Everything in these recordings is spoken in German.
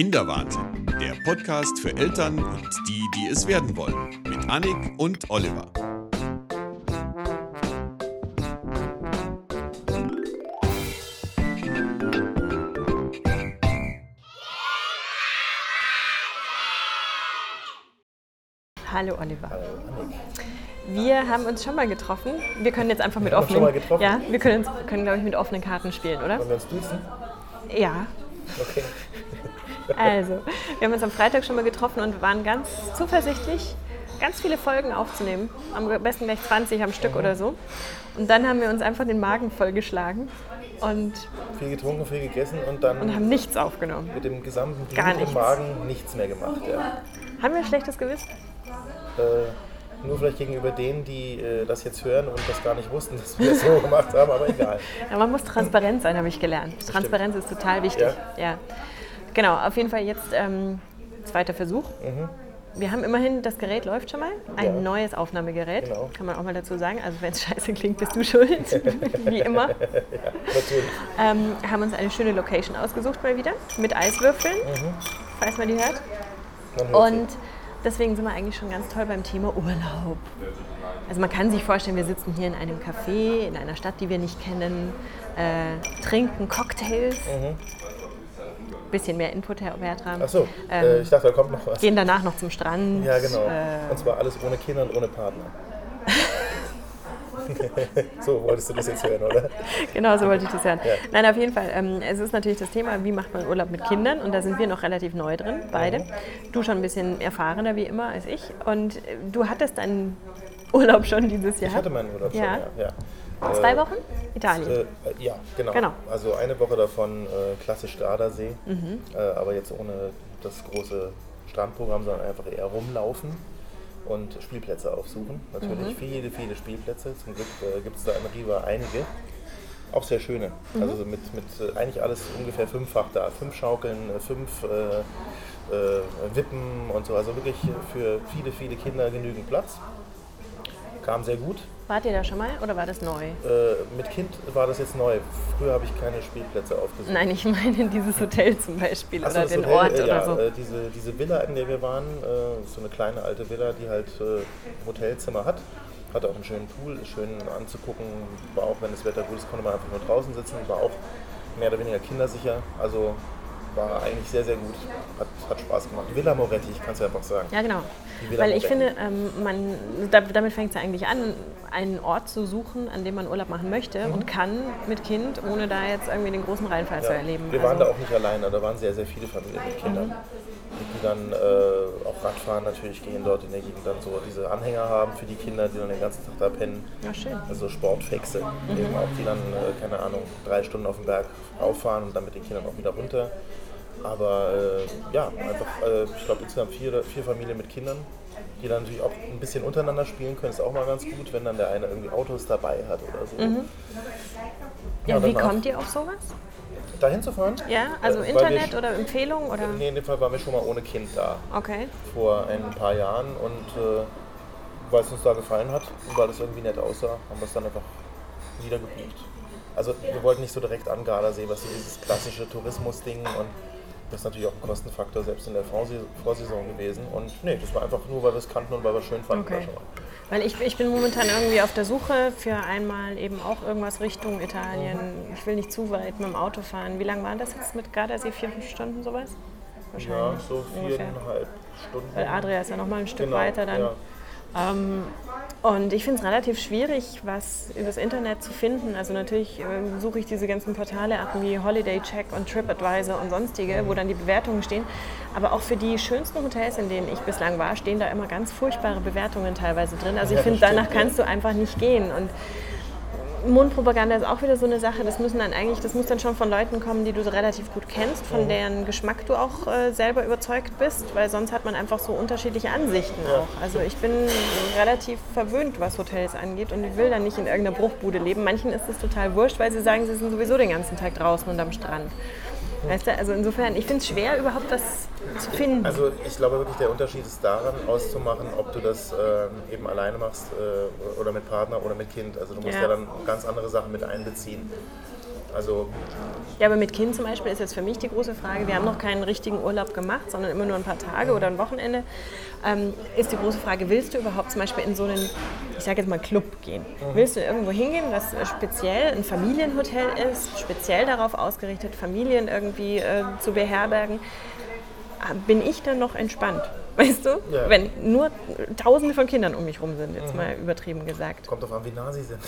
Kinderwahnsinn, der Podcast für Eltern und die, die es werden wollen, mit Annik und Oliver. Hallo Oliver. Hallo Annik. Wir haben uns schon mal getroffen. Wir können jetzt einfach mit offenen. schon mal getroffen? Ja, wir können, können glaube ich mit offenen Karten spielen, oder? Wollen wir uns duzen? Ja. Okay. Also, wir haben uns am Freitag schon mal getroffen und waren ganz zuversichtlich, ganz viele Folgen aufzunehmen. Am besten gleich 20 am Stück oder so. Und dann haben wir uns einfach den Magen vollgeschlagen und, Viel getrunken, viel gegessen und dann und haben nichts aufgenommen. mit dem gesamten Blut im. Magen nichts mehr gemacht. Ja. Haben wir ein schlechtes Gewissen? Äh, nur vielleicht gegenüber denen, die äh, das jetzt hören und das gar nicht wussten, dass wir das so gemacht haben, aber egal. Ja, man muss transparent sein, habe ich gelernt. Transparenz ist total wichtig. Ja. Genau, auf jeden Fall jetzt ähm, zweiter Versuch. Wir haben immerhin, das Gerät läuft schon mal. Ein Mhm. Ja. neues Aufnahmegerät, Genau. kann man auch mal dazu sagen. Also wenn es scheiße klingt, bist du schuld, wie immer. Natürlich. Ähm, haben uns eine schöne Location ausgesucht mal wieder, mit Eiswürfeln, Mhm. falls man die hört. Man Und deswegen sind wir eigentlich schon ganz toll beim Thema Urlaub. Also man kann sich vorstellen, wir sitzen hier in einem Café, in einer Stadt, die wir nicht kennen, äh, trinken Cocktails. Bisschen mehr Input, Herr Bertram. Achso, Ähm, äh, ich dachte, da kommt noch was. Gehen danach noch zum Strand. Ja, genau. Äh, Und zwar alles ohne Kinder und ohne Partner. so wolltest du das jetzt hören, oder? Genau, so wollte ich das hören. Ja. Nein, auf jeden Fall. Ähm, es ist natürlich das Thema, wie macht man Urlaub mit Kindern? Und da sind wir noch relativ neu drin, beide. Du schon ein bisschen erfahrener wie immer als ich. Und du hattest deinen Urlaub schon dieses Jahr. Ich hatte meinen Urlaub Ja. schon, ja. ja. Zwei Äh, Wochen? Italien. Äh, ja, genau. Genau. Also eine Woche davon äh, klassisch Gardasee, Mhm. äh, aber jetzt ohne das große Strandprogramm, sondern einfach eher rumlaufen und Spielplätze aufsuchen. Natürlich Mhm. viele, viele Spielplätze. Zum Glück äh, gibt es da in Riva einige. Auch sehr schöne. Mhm. Also so mit, mit äh, eigentlich alles ungefähr fünffach da. Fünf Schaukeln, äh, fünf äh, äh, Wippen und so. Also wirklich für viele, viele Kinder genügend Platz. Kam sehr gut. Wart ihr da schon mal oder war das neu? Äh, mit Kind war das jetzt neu. Früher habe ich keine Spielplätze aufgesucht. Nein, ich meine dieses Hotel zum Beispiel Ach oder den Hotel, Ort äh, oder ja, so. Äh, diese, diese Villa, in der wir waren, äh, so eine kleine alte Villa, die halt äh, Hotelzimmer hat. Hatte auch einen schönen Pool, ist schön anzugucken. War auch, wenn das Wetter gut ist, konnte man einfach nur draußen sitzen. War auch mehr oder weniger kindersicher. Also war eigentlich sehr, sehr gut. Hat, hat Spaß gemacht. Villa Moretti, ich kann es ja einfach sagen. Ja, genau. Weil ich Moretti. finde, ähm, man, da, damit fängt es ja eigentlich an, einen Ort zu suchen, an dem man Urlaub machen möchte und kann mit Kind, ohne da jetzt irgendwie den großen Reinfall zu Mhm. Ja, erleben. Wir waren Also- da auch nicht alleine, da waren sehr, sehr viele Familien mit Kindern. Die dann äh, auch Radfahren natürlich gehen dort in der Gegend dann so diese Anhänger haben für die Kinder, die dann den ganzen Tag da pennen. Ja, schön. Also Sportfixe, eben auch die dann, äh, keine Ahnung, drei Stunden auf den Berg rauffahren und dann mit den Kindern auch wieder runter. Aber äh, ja, einfach, äh, ich glaube insgesamt vier, vier Familien mit Kindern, die dann natürlich auch ein bisschen untereinander spielen können, ist auch mal ganz gut, wenn dann der eine irgendwie Autos dabei hat oder so. Ja, wie danach- kommt ihr auf sowas? Dahin zu fahren? Ja, also Äh, Internet wir- oder Empfehlung oder? Nee, in dem Fall waren wir schon mal ohne Kind da, Okay. vor ein paar Jahren. Und äh, weil es uns da gefallen hat und weil es irgendwie nett aussah, haben wir es dann einfach wieder gebucht. Also wir wollten nicht so direkt an Gardasee, was so dieses klassische Tourismus-Ding und das ist natürlich auch ein Kostenfaktor, selbst in der Vorsaison gewesen. Und nee, das war einfach nur, weil wir es kannten und weil wir es schön fanden. Okay. mal. Weil ich, ich bin momentan irgendwie auf der Suche für einmal eben auch irgendwas Richtung Italien. Mhm. Ich will nicht zu weit mit dem Auto fahren. Wie lange waren das jetzt mit Gardasee? Vier, fünf Stunden sowas? Ja, so viereinhalb Stunden. Weil Adria ist ja noch mal ein Stück Genau, weiter dann. ja. Ähm, und ich finde es relativ schwierig, was übers Internet zu finden. Also natürlich ähm, suche ich diese ganzen Portale ab wie Holiday Check und TripAdvisor und sonstige, wo dann die Bewertungen stehen. Aber auch für die schönsten Hotels, in denen ich bislang war, stehen da immer ganz furchtbare Bewertungen teilweise drin. Also ich Ja, finde, danach kannst du einfach nicht gehen. Und Mundpropaganda ist auch wieder so eine Sache. Das müssen dann eigentlich, das muss dann schon von Leuten kommen, die du so relativ gut kennst, von deren Geschmack du auch äh, selber überzeugt bist, weil sonst hat man einfach so unterschiedliche Ansichten auch. Also ich bin relativ verwöhnt, was Hotels angeht und ich will dann nicht in irgendeiner Bruchbude leben. Manchen ist es total wurscht, weil sie sagen, sie sind sowieso den ganzen Tag draußen und am Strand. Weißt du, also insofern, ich finde es schwer, überhaupt was zu finden. Also ich glaube wirklich, der Unterschied ist daran, auszumachen, ob du das ähm, eben alleine machst äh, oder mit Partner oder mit Kind. Also du musst Ja. ja. dann ganz andere Sachen mit einbeziehen. Also Ja, aber mit Kind zum Beispiel ist jetzt für mich die große Frage, wir haben noch keinen richtigen Urlaub gemacht, sondern immer nur ein paar Tage oder ein Wochenende. Ähm, ist die große Frage, willst du überhaupt zum Beispiel in so einen, ich sage jetzt mal Club gehen? Willst du irgendwo hingehen, das äh, speziell ein Familienhotel ist, speziell darauf ausgerichtet, Familien irgendwie äh, zu beherbergen? Ah, Bin ich dann noch entspannt? Weißt du? Ja. Wenn nur tausende von Kindern um mich rum sind, jetzt mal übertrieben gesagt. kommt drauf an, wie nah sie sind.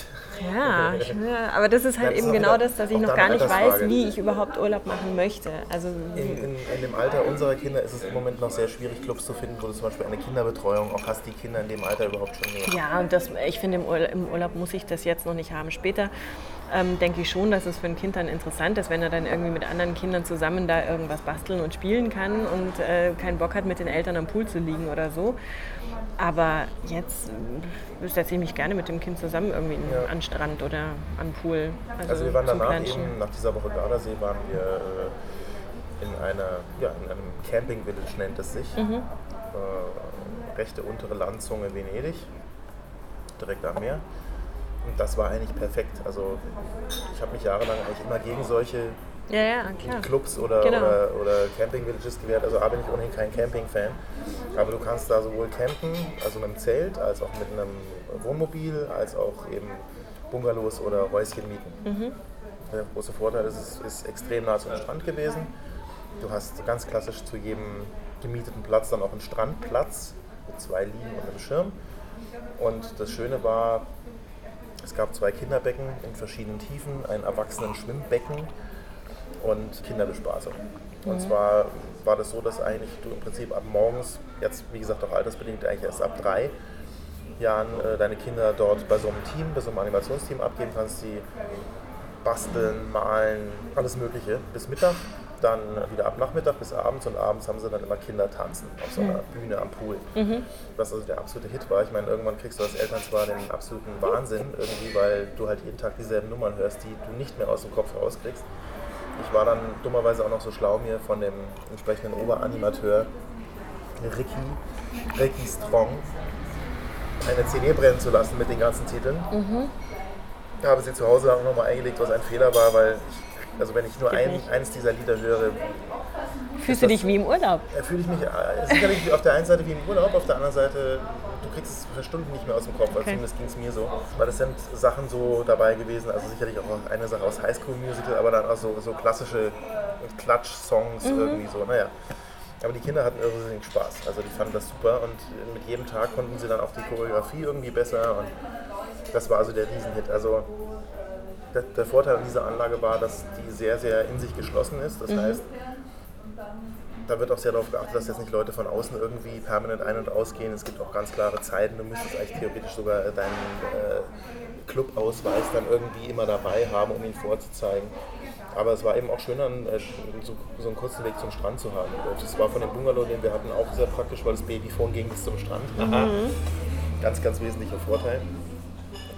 Ja, ich, ja, aber das ist halt Ja, das eben ist genau wieder- das, dass ich noch gar nicht weiß, wie ich überhaupt Urlaub machen möchte. Also In, in, in dem Alter unserer Kinder ist es im Moment noch sehr schwierig, Clubs zu finden, wo du zum Beispiel eine Kinderbetreuung auch hast, die Kinder in dem Alter überhaupt schon nehmen. ja, und das, ich finde, im Urlaub, im Urlaub muss ich das jetzt noch nicht haben. Später ähm, denke ich schon, dass es für ein Kind dann interessant ist, wenn er dann irgendwie mit anderen Kindern zusammen da irgendwas basteln und spielen kann und äh, keinen Bock hat, mit den Eltern am Pool zu liegen oder so. Aber jetzt äh, setze ich mich gerne mit dem Kind zusammen irgendwie Ja. an Strand oder am Pool. Also wir waren danach Planschen. eben, nach dieser Woche Gardasee, waren wir äh, in einer, ja, in einem Camping Village nennt es sich. Mhm. Äh, rechte untere Landzunge Venedig, direkt am Meer. Und das war eigentlich perfekt. Also ich habe mich jahrelang eigentlich immer gegen solche Ja, ja. Clubs oder, Genau. oder, oder Camping Villages gewährt. Also A bin ich ohnehin kein Camping-Fan. Aber du kannst da sowohl campen, also mit einem Zelt, als auch mit einem Wohnmobil, als auch eben Bungalows oder Häuschen mieten. Der große Vorteil ist, es ist extrem nah zum Strand gewesen. Du hast ganz klassisch zu jedem gemieteten Platz dann auch einen Strandplatz mit zwei Liegen und einem Schirm. Und das Schöne war, es gab zwei Kinderbecken in verschiedenen Tiefen, ein erwachsenen Schwimmbecken und Kinderbespaßung. Und zwar war das so, dass eigentlich du im Prinzip ab morgens, jetzt wie gesagt auch altersbedingt eigentlich erst ab drei Jahren äh, deine Kinder dort bei so einem Team, bei so einem Animationsteam abgeben kannst, die basteln, malen, alles Mögliche bis Mittag, dann wieder ab Nachmittag bis abends und abends haben sie dann immer Kinder tanzen auf so einer Bühne am Pool. Was also der absolute Hit war. Ich meine, irgendwann kriegst du als Eltern zwar den absoluten Wahnsinn irgendwie, weil du halt jeden Tag dieselben Nummern hörst, die du nicht mehr aus dem Kopf rauskriegst. Ich war dann dummerweise auch noch so schlau, mir von dem entsprechenden Oberanimateur Ricky, Ricky Strong, eine CD brennen zu lassen mit den ganzen Titeln. Ich habe sie zu Hause auch nochmal eingelegt, was ein Fehler war, weil ich, also wenn ich nur ein, eines dieser Lieder höre, Fühlst du dich wie im Urlaub? äh, fühle ich mich äh, sicherlich auf der einen Seite wie im Urlaub, auf der anderen Seite, du kriegst es für Stunden nicht mehr aus dem Kopf, also Okay. zumindest ging es mir so. Weil es sind Sachen so dabei gewesen, also sicherlich auch eine Sache aus High School Musical, aber dann auch so, so klassische Klatsch-Songs irgendwie so, naja. Aber die Kinder hatten irrsinnig Spaß, also die fanden das super und mit jedem Tag konnten sie dann auch die Choreografie irgendwie besser und das war also der Riesenhit. Also der, Vorteil an dieser Anlage war, dass die sehr, sehr in sich geschlossen ist. Das heißt, da wird auch sehr darauf geachtet, dass jetzt nicht Leute von außen irgendwie permanent ein- und ausgehen. Es gibt auch ganz klare Zeiten. Du müsstest eigentlich theoretisch sogar deinen äh, Clubausweis dann irgendwie immer dabei haben, um ihn vorzuzeigen. Aber es war eben auch schön, dann, äh, so, so einen kurzen Weg zum Strand zu haben. Das war von dem Bungalow, den wir hatten, auch sehr praktisch, weil das Babyphone ging bis zum Strand. Ganz, ganz wesentlicher Vorteil.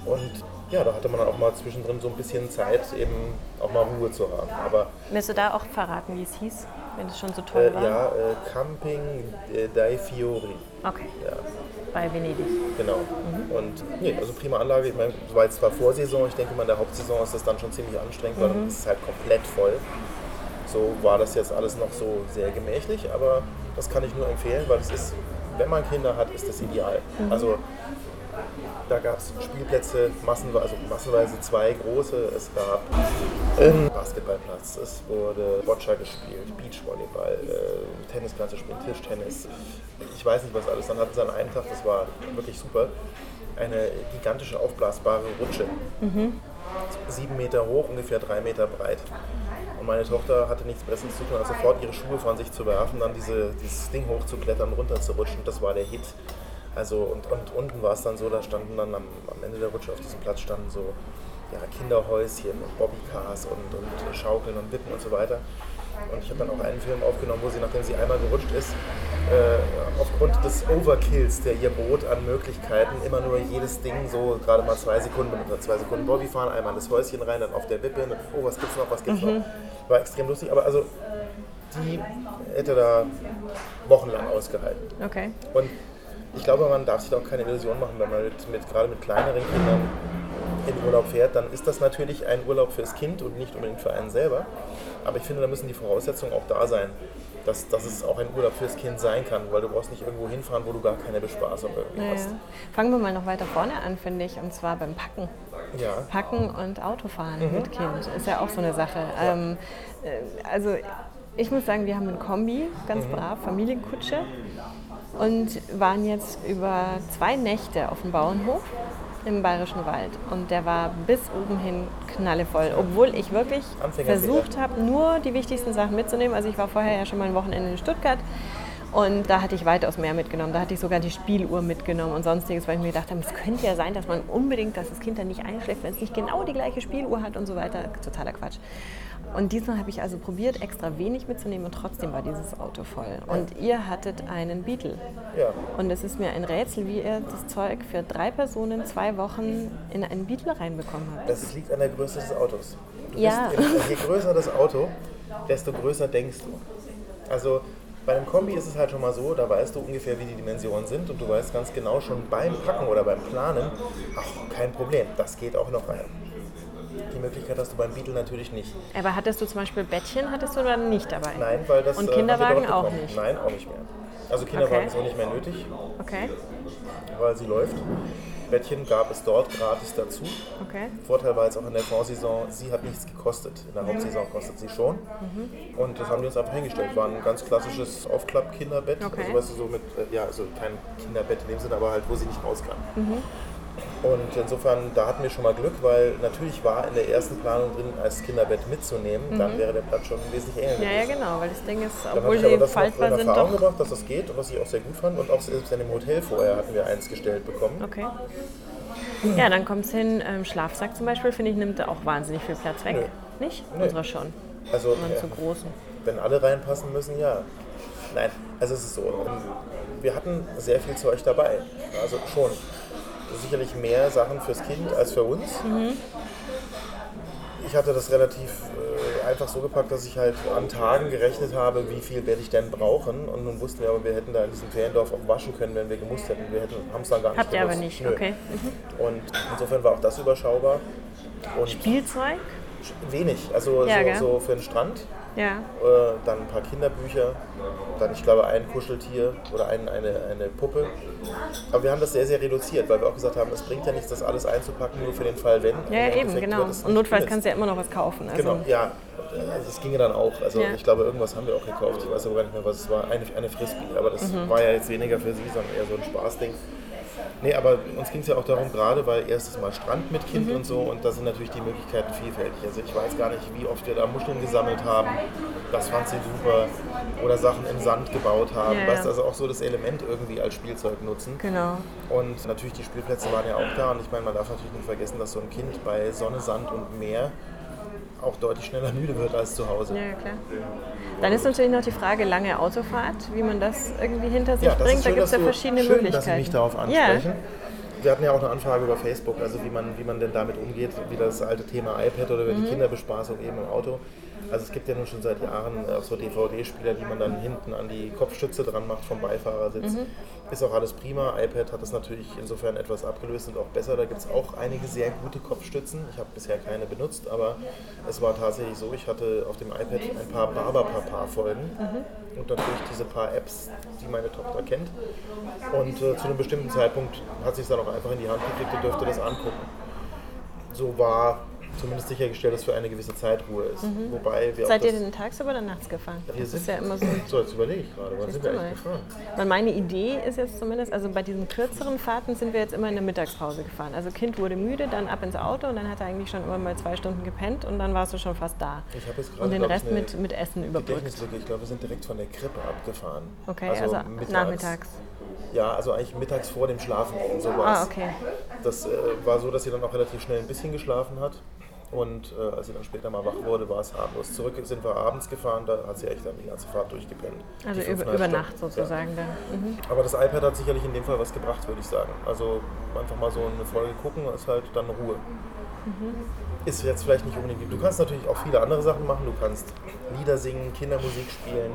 Und ja, da hatte man dann auch mal zwischendrin so ein bisschen Zeit, eben auch mal Ruhe zu haben. Aber Willst du da auch verraten, wie es hieß, wenn es schon so äh, toll war? ja, äh, Camping äh, dei Fiori. Okay, Ja, bei Venedig. genau. Und nee, also prima Anlage. Ich meine, es war jetzt zwar Vorsaison, ich denke mal in der Hauptsaison ist das dann schon ziemlich anstrengend, weil dann ist es halt komplett voll. So war das jetzt alles noch so sehr gemächlich, aber das kann ich nur empfehlen, weil es ist, wenn man Kinder hat, ist das ideal. Also da gab es Spielplätze, massenweise, also massenweise zwei große. Es gab einen Basketballplatz, es wurde Boccia gespielt, Beachvolleyball, äh, Tennis kannst du spielen, Tischtennis. Ich weiß nicht was alles. Dann hatten sie an einem Tag, das war wirklich super, eine gigantische aufblasbare Rutsche. Sieben Meter hoch, ungefähr drei Meter breit. Und meine Tochter hatte nichts Besseres zu tun, als sofort ihre Schuhe von sich zu werfen, dann diese, dieses Ding hochzuklettern, runterzurutschen. Das war der Hit. Also und, und unten war es dann so, da standen dann am, am Ende der Rutsche auf diesem Platz standen so ja, Kinderhäuschen und Bobbycars und, und Schaukeln und Wippen und so weiter. Und ich habe dann auch einen Film aufgenommen, wo sie, nachdem sie einmal gerutscht ist, äh, aufgrund des Overkills, der ihr bot an Möglichkeiten, immer nur jedes Ding so gerade mal zwei Sekunden benutzt. Zwei Sekunden Bobby fahren, einmal in das Häuschen rein, dann auf der Wippe, und, oh, was gibt's noch, was gibt's noch. War extrem lustig, aber also die hätte da wochenlang ausgehalten. Okay. Und ich glaube, man darf sich da auch keine Illusion machen, wenn man mit, mit, gerade mit kleineren Kindern in Urlaub fährt, dann ist das natürlich ein Urlaub fürs Kind und nicht unbedingt für einen selber. Aber ich finde, da müssen die Voraussetzungen auch da sein, dass, dass es auch ein Urlaub fürs Kind sein kann, weil du brauchst nicht irgendwo hinfahren, wo du gar keine Bespaßung irgendwie Naja. hast. Fangen wir mal noch weiter vorne an, finde ich, und zwar beim Packen. Ja. Packen und Autofahren Mhm. mit Kind ist ja auch so eine Sache. Ähm, äh, also ich muss sagen, wir haben ein Kombi, Mhm. ganz brav, Familienkutsche und waren jetzt über zwei Nächte auf dem Bauernhof im Bayerischen Wald und der war bis oben hin knallevoll, obwohl ich wirklich versucht habe, nur die wichtigsten Sachen mitzunehmen. Also ich war vorher ja schon mal ein Wochenende in Stuttgart und da hatte ich weitaus mehr mitgenommen. Da hatte ich sogar die Spieluhr mitgenommen und sonstiges, weil ich mir gedacht habe, es könnte ja sein, dass man unbedingt, dass das Kind dann nicht einschläft, wenn es nicht genau die gleiche Spieluhr hat und so weiter. Totaler Quatsch. Und diesmal habe ich also probiert, extra wenig mitzunehmen und trotzdem war dieses Auto voll. Und ihr hattet einen Beetle. Ja. Und es ist mir ein Rätsel, wie ihr das Zeug für drei Personen zwei Wochen in einen Beetle reinbekommen habt. Das liegt an der Größe des Autos. Du Ja. bist im, je größer das Auto, desto größer denkst du. Also bei einem Kombi ist es halt schon mal so, da weißt du ungefähr, wie die Dimensionen sind und du weißt ganz genau schon beim Packen oder beim Planen, ach, kein Problem, das geht auch noch rein. Die Möglichkeit hast du beim Beetle natürlich nicht. Aber hattest du zum Beispiel Bettchen, hattest du dann nicht dabei? Nein, weil das Und äh, Kinderwagen auch nicht? Nein, auch nicht mehr. Also Kinderwagen Okay. ist auch nicht mehr nötig, Okay, weil sie läuft. Bettchen gab es dort gratis dazu. okay. Vorteil war jetzt auch in der Vorsaison, sie hat nichts gekostet. In der Hauptsaison kostet sie schon. Mhm. Und das haben die uns einfach hingestellt. War ein ganz klassisches Aufklapp-Kinderbett. Okay. Also, weißt du, so mit, äh, ja, also kein Kinderbett in dem Sinne, aber halt, wo sie nicht raus kann. Mhm. Und insofern, da hatten wir schon mal Glück, weil natürlich war in der ersten Planung drin, als Kinderbett mitzunehmen. Dann wäre der Platz schon wesentlich enger Mhm. Ja, gewesen. ja, genau, weil das Ding ist, obwohl sie faltbar in sind, Erfahrung doch. gebracht, dass das geht, was ich auch sehr gut fand. Und auch selbst in dem Hotel vorher hatten wir eins gestellt bekommen. Okay. Ja, dann kommt es hin, ähm, Schlafsack zum Beispiel, finde ich, nimmt da auch wahnsinnig viel Platz weg. Nicht? Nö. Unserer schon. Also, Und äh, zu großen. wenn alle reinpassen müssen, ja. Nein, also es ist so. ähm, Wir hatten sehr viel Zeug dabei. Also schon. Sicherlich mehr Sachen fürs Kind als für uns. Ich hatte das relativ äh, einfach so gepackt, dass ich halt an Tagen gerechnet habe, wie viel werde ich denn brauchen. Und nun wussten wir aber, wir hätten da in diesem Feriendorf auch waschen können, wenn wir gemusst hätten. Wir haben es dann gar nicht Habt ihr aber nicht, Nö. okay. Mhm. Und insofern war auch das überschaubar. Und Spielzeug? wenig, also Ja, so, so für den Strand. Ja. Äh, dann ein paar Kinderbücher, dann ich glaube ein Kuscheltier oder ein, eine, eine Puppe. Aber wir haben das sehr, sehr reduziert, weil wir auch gesagt haben, es bringt ja nichts, das alles einzupacken, nur für den Fall, wenn. Ja, ja, eben, genau. Und notfalls kannst du ja immer noch was kaufen. Also, Genau, ja. Also das ginge dann auch. Also Ja. ich glaube, irgendwas haben wir auch gekauft. Ich weiß aber gar nicht mehr, was es war. Eine, eine Frisbee, aber das Mhm. war ja jetzt weniger für sie, sondern eher so ein Spaßding. Nee, aber uns ging es ja auch darum, gerade weil erstes Mal Strand mit Kind Mhm. und so und da sind natürlich die Möglichkeiten vielfältig. Also ich weiß gar nicht, wie oft wir da Muscheln gesammelt haben. Das fand sie super. Oder Sachen im Sand gebaut haben. Ja, weißt also auch so das Element irgendwie als Spielzeug nutzen. Genau. Und natürlich die Spielplätze waren ja auch da. Und ich meine, man darf natürlich nicht vergessen, dass so ein Kind bei Sonne, Sand und Meer auch deutlich schneller müde wird als zu Hause. Ja, ja, klar. Dann ist natürlich noch die Frage, lange Autofahrt, wie man das irgendwie hinter sich Ja, bringt. ist da schön, gibt es ja verschiedene schön, Möglichkeiten. dass Sie mich darauf ansprechen. Wir hatten ja auch eine Anfrage über Facebook, also wie man, wie man denn damit umgeht, wie das alte Thema iPad oder Mhm. die Kinderbespaßung eben im Auto. Also es gibt ja nun schon seit Jahren auch so DVD-Spieler, die man dann hinten an die Kopfstütze dran macht vom Beifahrersitz. Mhm. Ist auch alles prima. iPad hat das natürlich insofern etwas abgelöst und auch besser. Da gibt es auch einige sehr gute Kopfstützen. Ich habe bisher keine benutzt, aber es war tatsächlich so, ich hatte auf dem iPad ein paar Barberpapa-Folgen Mhm. und natürlich diese paar Apps, die meine Tochter kennt. Und äh, zu einem bestimmten Zeitpunkt hat sie es dann auch einfach in die Hand gekriegt und dürfte das angucken. So war zumindest sichergestellt, dass für eine gewisse Zeit Ruhe ist. Wobei wir Mhm. Seid ihr denn tagsüber oder nachts gefahren? wir Das ist ja immer so. so, jetzt überlege ich gerade, wann sind wir eigentlich gefahren? Weil meine Idee ist jetzt zumindest, also bei diesen kürzeren Fahrten sind wir jetzt immer in der Mittagspause gefahren. Also Kind wurde müde, dann ab ins Auto und dann hat er eigentlich schon immer mal zwei Stunden gepennt und dann warst du schon fast da. Ich habe jetzt gerade Und den Rest mit, mit Essen überbrückt. Ich glaube, wir sind direkt von der Krippe abgefahren. Okay, also, nachmittags. Ja, also eigentlich mittags vor dem Schlafen sowas. Ah, okay. Das äh, war so, dass sie dann auch relativ schnell ein bisschen geschlafen hat. Und äh, als sie dann später mal wach wurde, war es harmlos. Zurück sind wir abends gefahren, da hat sie echt dann die ganze Fahrt durchgepennt. Also über, über. Nacht sozusagen dann. Mhm. Ja. Aber das iPad hat sicherlich in dem Fall was gebracht, würde ich sagen. Also einfach mal so eine Folge gucken, ist halt dann Ruhe. Mhm. Ist jetzt vielleicht nicht unbedingt. Du kannst natürlich auch viele andere Sachen machen. Du kannst Lieder singen, Kindermusik spielen.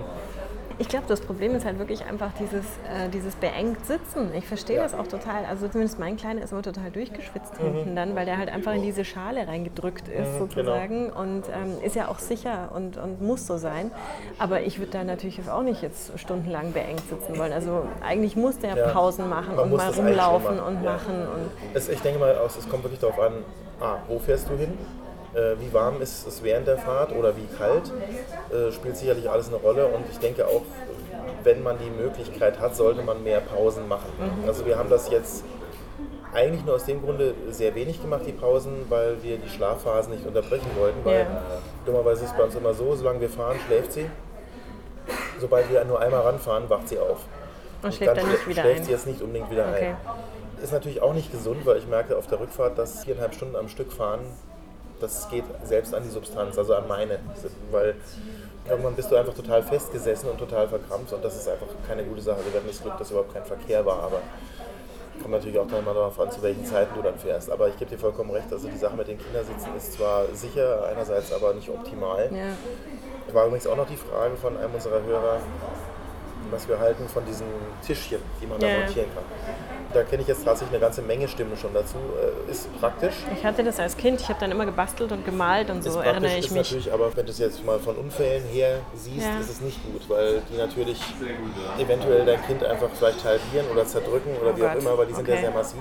Ich glaube, das Problem ist halt wirklich einfach dieses, äh, dieses beengt Sitzen. Ich verstehe Ja. das auch total. Also zumindest mein Kleiner ist immer total durchgeschwitzt Mhm. hinten dann, weil der halt einfach in diese Schale reingedrückt ist genau. sozusagen und ähm, ist ja auch sicher und, und muss so sein. Aber ich würde da natürlich auch nicht jetzt stundenlang beengt sitzen wollen. Also eigentlich muss der Ja. Pausen machen Man und mal rumlaufen machen. und Ja. machen und Es, ich denke mal, aus- es kommt wirklich darauf an, ah, wo fährst du hin? Äh, wie warm ist es während der Fahrt oder wie kalt? Äh, spielt sicherlich alles eine Rolle und ich denke auch, wenn man die Möglichkeit hat, sollte man mehr Pausen machen. Mhm. Also wir haben das jetzt eigentlich nur aus dem Grunde sehr wenig gemacht, die Pausen, weil wir die Schlafphasen nicht unterbrechen wollten, weil Ja. dummerweise ist es bei uns immer so, solange wir fahren, schläft sie. Sobald wir nur einmal ranfahren, wacht sie auf. und schläft dann schlä- nicht wieder schläft ein. sie jetzt nicht unbedingt wieder Okay. ein. Ist natürlich auch nicht gesund, weil ich merke auf der Rückfahrt, dass viereinhalb Stunden am Stück fahren, das geht selbst an die Substanz, also an meine. Weil irgendwann bist du einfach total festgesessen und total verkrampft und das ist einfach keine gute Sache. Wir hatten das Glück, dass überhaupt kein Verkehr war, aber kommt natürlich auch dann mal darauf an, zu welchen Zeiten du dann fährst. Aber ich gebe dir vollkommen recht, also die Sache mit den Kindersitzen ist zwar sicher, einerseits aber nicht optimal. Ja. War übrigens auch noch die Frage von einem unserer Hörer, was wir halten von diesen Tischchen, die man da Ja. montieren kann. Da kenne ich jetzt tatsächlich eine ganze Menge Stimmen schon dazu. Äh, Ist praktisch. Ich hatte das als Kind, ich habe dann immer gebastelt und gemalt und so erinnere ich ist mich. natürlich, aber wenn du es jetzt mal von Unfällen her siehst, Ja. ist es nicht gut, weil die natürlich eventuell dein Kind einfach vielleicht halbieren oder zerdrücken oder Oh wie auch Gott. immer, weil die sind ja Okay. Sehr massiv.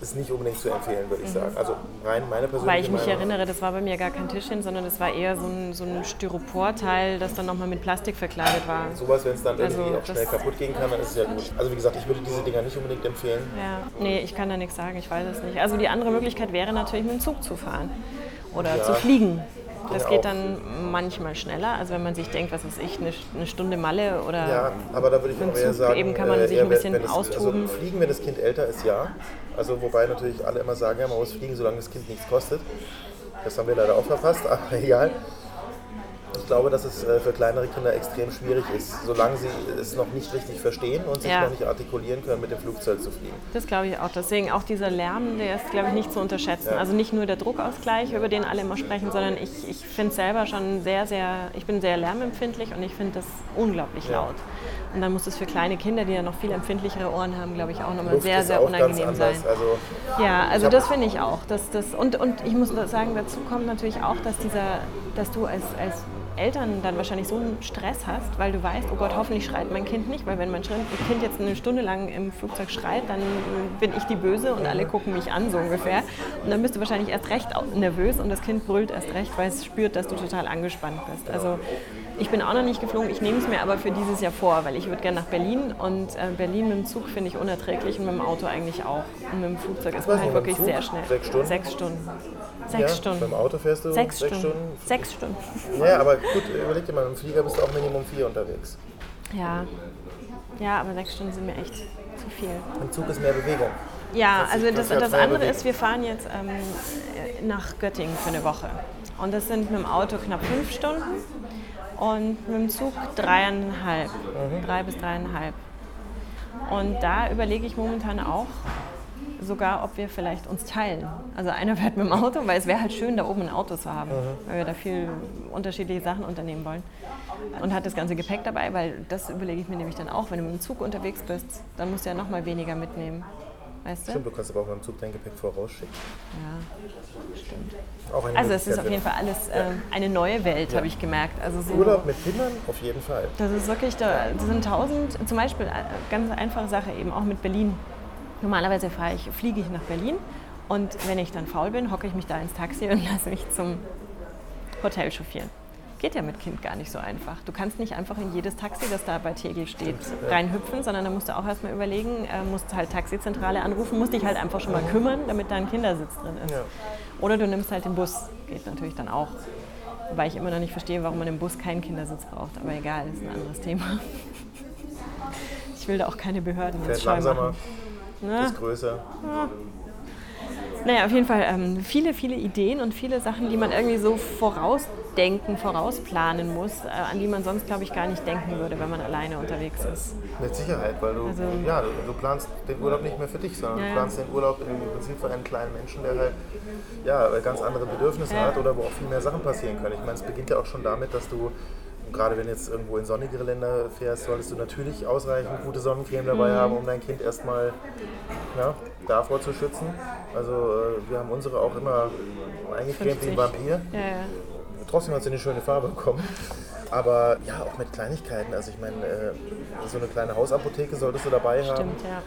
Ist nicht unbedingt zu empfehlen, würde ich sagen. Also rein meine persönliche Weil ich mich Meinung. erinnere, das war bei mir gar kein Tischchen, sondern das war eher so ein, so ein Styroporteil, das dann nochmal mit Plastik verkleidet war. Sowas, wenn es dann irgendwie Also auch schnell kaputt gehen kann, dann ist es ja gut. Also wie gesagt, ich würde diese Dinger nicht unbedingt empfehlen. Ja, nee, ich kann da nichts sagen, ich weiß es nicht. Also die andere Möglichkeit wäre natürlich mit dem Zug zu fahren oder Ja. zu fliegen. Das geht dann manchmal schneller, also wenn man sich denkt, was weiß ich, eine, eine Stunde Malle oder Ja, aber da würde ich auch eher sagen, eben kann man äh, sich eher, ein bisschen wenn es, austoben. Also fliegen, wenn das Kind älter ist, ja. Also wobei natürlich alle immer sagen, ja, man muss fliegen, solange das Kind nichts kostet. Das haben wir leider auch verpasst, aber egal. Ich glaube, dass es äh, für kleinere Kinder extrem schwierig ist, solange sie es noch nicht richtig verstehen und sich Ja. noch nicht artikulieren können, mit dem Flugzeug zu fliegen. Das glaube ich auch. Deswegen auch dieser Lärm, der ist, glaube ich, nicht zu unterschätzen. Ja. Also nicht nur der Druckausgleich, über den alle immer sprechen, sondern ich, ich finde es selber schon sehr, sehr, ich bin sehr lärmempfindlich und ich finde das unglaublich Ja. laut. Und dann muss es für kleine Kinder, die ja noch viel empfindlichere Ohren haben, glaube ich, auch nochmal Luft sehr, sehr unangenehm sein. Also Ja, also das finde ich auch. Dass das, und, und ich muss sagen, dazu kommt natürlich auch, dass, dieser, dass du als, als Eltern dann wahrscheinlich so einen Stress hast, weil du weißt, oh Gott, hoffentlich schreit mein Kind nicht, weil wenn mein Kind jetzt eine Stunde lang im Flugzeug schreit, dann bin ich die Böse und alle gucken mich an, so ungefähr. Und dann bist du wahrscheinlich erst recht nervös und das Kind brüllt erst recht, weil es spürt, dass du total angespannt bist. Also ich bin auch noch nicht geflogen, ich nehme es mir aber für dieses Jahr vor, weil ich würde gerne nach Berlin und äh, Berlin mit dem Zug finde ich unerträglich und mit dem Auto eigentlich auch. Und mit dem Flugzeug ist man halt wirklich Zug? sehr schnell. Sechs Stunden? Sechs Stunden. Sechs ja, Stunden. beim Auto fährst du Sechs, sechs Stunden. Stunden. Sechs Stunden. Ja, aber gut, überleg dir mal, im Flieger bist du auch Minimum vier unterwegs. Ja. Ja, aber sechs Stunden sind mir echt zu viel. Im Zug ist mehr Bewegung. Ja, Das also das das, ja das freie andere Bewegung. ist, wir fahren jetzt ähm, nach Göttingen für eine Woche. Und das sind mit dem Auto knapp fünf Stunden und mit dem Zug dreieinhalb. Mhm. Drei bis dreieinhalb. Und da überlege ich momentan auch sogar, ob wir vielleicht uns teilen. Also einer fährt mit dem Auto, weil es wäre halt schön, da oben ein Auto zu haben, Mhm. weil wir da viel unterschiedliche Sachen unternehmen wollen. Und hat das ganze Gepäck dabei, weil das überlege ich mir nämlich dann auch, wenn du mit dem Zug unterwegs bist, dann musst du ja noch mal weniger mitnehmen. Weißt du? Stimmt, du kannst aber auch beim Zug dein Gepäck vorausschicken. Ja, stimmt. Also es ist auf jeden Fall alles ähm, eine neue Welt, habe ich gemerkt. Also so, Urlaub mit Kindern auf jeden Fall. Das ist wirklich, da das sind tausend, zum Beispiel äh, ganz einfache Sache eben auch mit Berlin. Normalerweise fahre ich, fliege ich nach Berlin und wenn ich dann faul bin, hocke ich mich da ins Taxi und lasse mich zum Hotel chauffieren. Geht ja mit Kind gar nicht so einfach. Du kannst nicht einfach in jedes Taxi, das da bei Tegel steht, reinhüpfen, sondern da musst du auch erstmal überlegen, äh, musst halt Taxizentrale anrufen, musst dich halt einfach schon mal kümmern, damit da ein Kindersitz drin ist. Ja. Oder du nimmst halt den Bus, geht natürlich dann auch. Wobei ich immer noch nicht verstehe, warum man im Bus keinen Kindersitz braucht. Aber egal, ist ein anderes Thema. Ich will da auch keine Behörden jetzt scheu machen. Ne? ist größer. Naja, auf jeden Fall ähm, viele, viele Ideen und viele Sachen, die man irgendwie so vorausdenken, vorausplanen muss, äh, an die man sonst, glaube ich, gar nicht denken würde, wenn man alleine unterwegs ist. Mit Sicherheit, weil du, Also- ja, du, du planst den Urlaub nicht mehr für dich, sondern Ja, du ja. planst den Urlaub im Prinzip für einen kleinen Menschen, der halt ja, ganz andere Bedürfnisse Ja. hat oder wo auch viel mehr Sachen passieren können. Ich meine, es beginnt ja auch schon damit, dass du Und gerade wenn du jetzt irgendwo in sonnigere Länder fährst, solltest du natürlich ausreichend gute Sonnencreme dabei haben, um dein Kind erstmal ja, davor zu schützen. Also äh, wir haben unsere auch immer eingecremt wie ein 50. Vampir. Ja, ja. Trotzdem hat sie eine schöne Farbe bekommen. Aber ja, auch mit Kleinigkeiten. Also ich meine, äh, so eine kleine Hausapotheke solltest du dabei haben. Stimmt, ja.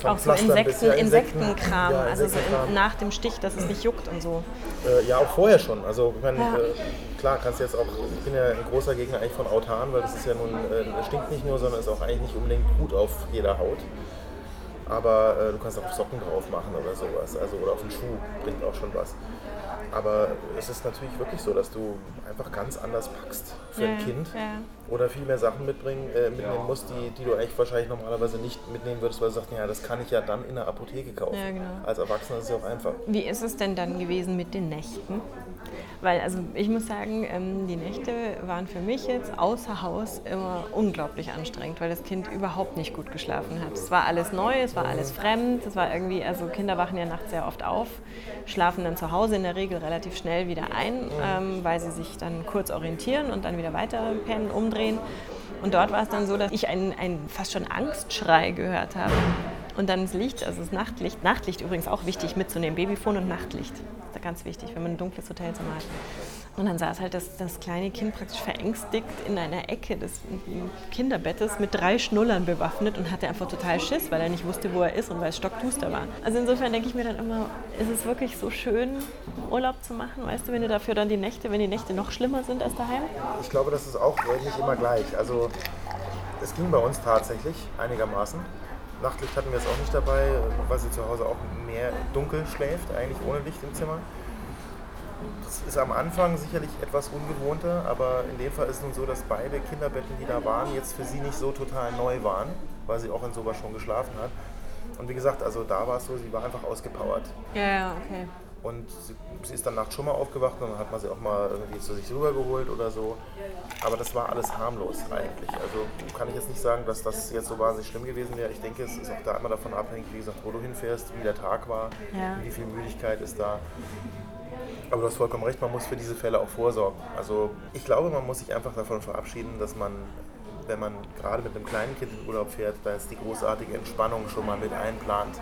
Vom Auch so Pflastern bis- Insekten, ja, Insektenkram, ja, also so Insektenkram. in, nach dem Stich, dass es nicht juckt und so. Äh, ja, auch vorher schon. Also ich meine, Ja. äh, klar, kannst du jetzt auch, ich bin ja ein großer Gegner eigentlich von Autan, weil das ist ja nun, äh, das stinkt nicht nur, sondern ist auch eigentlich nicht unbedingt gut auf jeder Haut. Aber äh, du kannst auch Socken drauf machen oder sowas, also oder auf den Schuh, bringt auch schon was. Aber es ist natürlich wirklich so, dass du einfach ganz anders packst für Ja, ein Kind ja. Oder viel mehr Sachen mitbringen, äh, mitnehmen musst, die, die du eigentlich wahrscheinlich normalerweise nicht mitnehmen würdest, weil du sagst, ja, das kann ich ja dann in der Apotheke kaufen. Ja, genau. Als Erwachsener ist es ja auch einfach. Wie ist es denn dann gewesen mit den Nächten? Weil, also ich muss sagen, ähm, die Nächte waren für mich jetzt außer Haus immer unglaublich anstrengend, weil das Kind überhaupt nicht gut geschlafen hat. Es war alles neu, es war alles fremd, es war irgendwie, also Kinder wachen ja nachts sehr oft auf, schlafen dann zu Hause in der Regel relativ schnell wieder ein, ähm, weil sie sich dann kurz orientieren und dann wieder weiter pennen, umdrehen. Und dort war es dann so, dass ich einen, einen fast schon Angstschrei gehört habe. Und dann das Licht, also das Nachtlicht. Nachtlicht übrigens auch wichtig mitzunehmen. Babyfon und Nachtlicht. Das ist ganz wichtig, wenn man ein dunkles Hotelzimmer hat. Und dann saß halt das, das kleine Kind praktisch verängstigt in einer Ecke des Kinderbettes mit drei Schnullern bewaffnet und hatte einfach total Schiss, weil er nicht wusste, wo er ist und weil es stockduster war. Also insofern denke ich mir dann immer, ist es wirklich so schön, Urlaub zu machen, weißt du, wenn du dafür dann die Nächte, wenn die Nächte noch schlimmer sind als daheim? Ich glaube, das ist auch nicht immer gleich. Also es ging bei uns tatsächlich einigermaßen. Nachtlicht hatten wir jetzt auch nicht dabei, weil sie zu Hause auch mehr dunkel schläft, eigentlich ohne Licht im Zimmer. Das ist am Anfang sicherlich etwas ungewohnter, aber in dem Fall ist es nun so, dass beide Kinderbetten, die da waren, jetzt für sie nicht so total neu waren, weil sie auch in sowas schon geschlafen hat. Und wie gesagt, also da war es so, sie war einfach ausgepowert. Ja, ja, okay. Und sie, sie ist dann nachts schon mal aufgewacht und dann hat man sie auch mal irgendwie zu sich rübergeholt oder so. Aber das war alles harmlos eigentlich. Also kann ich jetzt nicht sagen, dass das jetzt so wahnsinnig schlimm gewesen wäre. Ich denke, es ist auch da immer davon abhängig, wie gesagt, wo du hinfährst, wie der Tag war, Ja. wie viel Müdigkeit ist da. Aber du hast vollkommen recht, man muss für diese Fälle auch vorsorgen. Also ich glaube, man muss sich einfach davon verabschieden, dass man, wenn man gerade mit einem kleinen Kind in Urlaub fährt, da jetzt die großartige Entspannung schon mal mit einplant.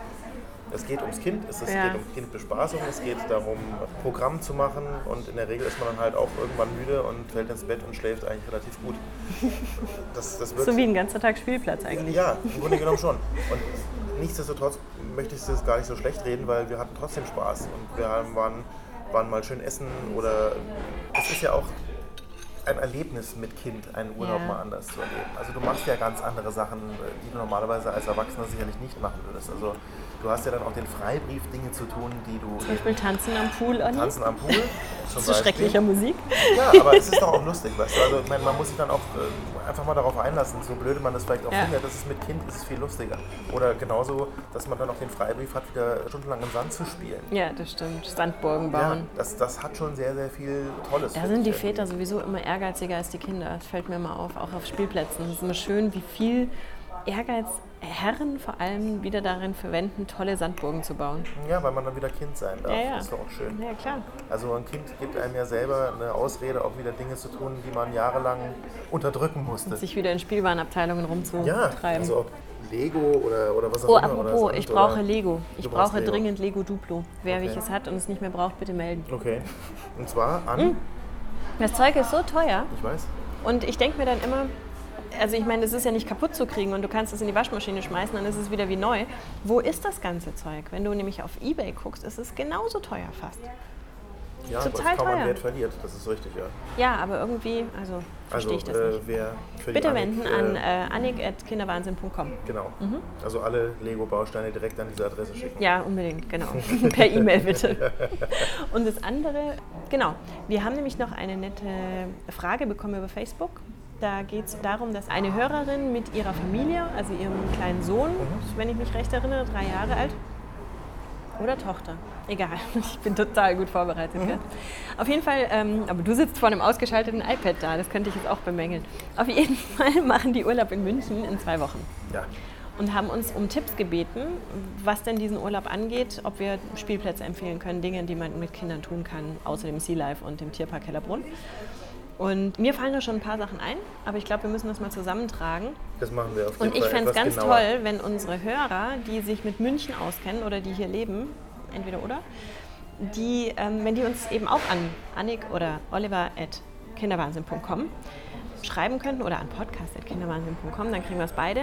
Es geht ums Kind, es, Ja. geht um Kindbespaßung, es geht darum, Programm zu machen und in der Regel ist man dann halt auch irgendwann müde und fällt ins Bett und schläft eigentlich relativ gut. Das, das wird So wie ein ganzer Tag Spielplatz eigentlich. ja, im Grunde genommen schon. Und nichtsdestotrotz möchte ich das gar nicht so schlecht reden, weil wir hatten trotzdem Spaß. Und wir waren, waren mal schön essen oder es ist ja auch ein Erlebnis mit Kind, einen Urlaub Ja. mal anders zu erleben. Also du machst ja ganz andere Sachen, die du normalerweise als Erwachsener sicherlich nicht machen würdest. Also du hast ja dann auch den Freibrief, Dinge zu tun, die du Zum Beispiel tanzen am Pool, Anni. tanzen am Pool zum zu schrecklicher Musik. Ja, aber es ist doch auch lustig, weißt du. Also meine, man muss sich dann auch äh, einfach mal darauf einlassen, so blöde man das vielleicht auch Ja. findet, das ist mit Kind ist es viel lustiger. Oder genauso, dass man dann auch den Freibrief hat, wieder stundenlang im Sand zu spielen. Ja, das stimmt. Sandburgen Ja, bauen. das, das hat schon sehr, sehr viel Tolles. Da sind die Väter sowieso immer ehrgeiziger als die Kinder. Das fällt mir immer auf, auch auf Spielplätzen. Es ist immer schön, wie viel Ehrgeiz Herren vor allem wieder darin verwenden, tolle Sandburgen zu bauen. Ja, weil man dann wieder Kind sein darf. Ja, ja. Das ist doch auch schön. Ja, klar. Also ein Kind gibt einem ja selber eine Ausrede, auch wieder Dinge zu tun, die man jahrelang unterdrücken musste. Sich wieder in Spielwarenabteilungen Ja, rumzutreiben. also ob Lego oder, oder was auch Oh, immer. oder apropos, ich brauche oder- Lego. Ich Du brauche Lego. dringend Lego Duplo. Wer Okay. welches hat und es nicht mehr braucht, bitte melden. Okay. Und zwar an, Hm? Das Zeug ist so teuer ich weiß, und ich denke mir dann immer, also ich meine, das ist ja nicht kaputt zu kriegen und du kannst es in die Waschmaschine schmeißen, dann ist es wieder wie neu. Wo ist das ganze Zeug? Wenn du nämlich auf Ebay guckst, ist es genauso teuer fast. Ja, Total kaum teuer. Wert verliert. Das ist richtig, ja. Ja, aber irgendwie, also verstehe Also, ich das äh, nicht. Bitte wenden an äh, äh, annik.kinderwahnsinn.com. Genau. Mhm. Also alle Lego-Bausteine direkt an diese Adresse schicken. Ja, unbedingt, genau. per E-Mail bitte. Und das andere, genau, wir haben nämlich noch eine nette Frage bekommen über Facebook. Da geht es darum, dass eine Hörerin mit ihrer Familie, also ihrem kleinen Sohn, wenn ich mich recht erinnere, drei Jahre alt, oder Tochter, egal, ich bin total gut vorbereitet. Gell? Auf jeden Fall, ähm, aber du sitzt vor einem ausgeschalteten iPad da, das könnte ich jetzt auch bemängeln. Auf jeden Fall machen die Urlaub in München in zwei Wochen Ja. und haben uns um Tipps gebeten, was denn diesen Urlaub angeht, ob wir Spielplätze empfehlen können, Dinge, die man mit Kindern tun kann, außer dem Sea Life und dem Tierpark Hellerbrunn. Und mir fallen da schon ein paar Sachen ein, aber ich glaube, wir müssen das mal zusammentragen. Das machen wir auf jeden Und ich fände es ganz genauer. toll, wenn unsere Hörer, die sich mit München auskennen oder die hier leben, entweder oder, die, ähm, wenn die uns eben auch an Annik oder Oliver at kinderwahnsinn.com schreiben könnten oder an podcast.kinderwahnsinn.com, dann kriegen wir es beide.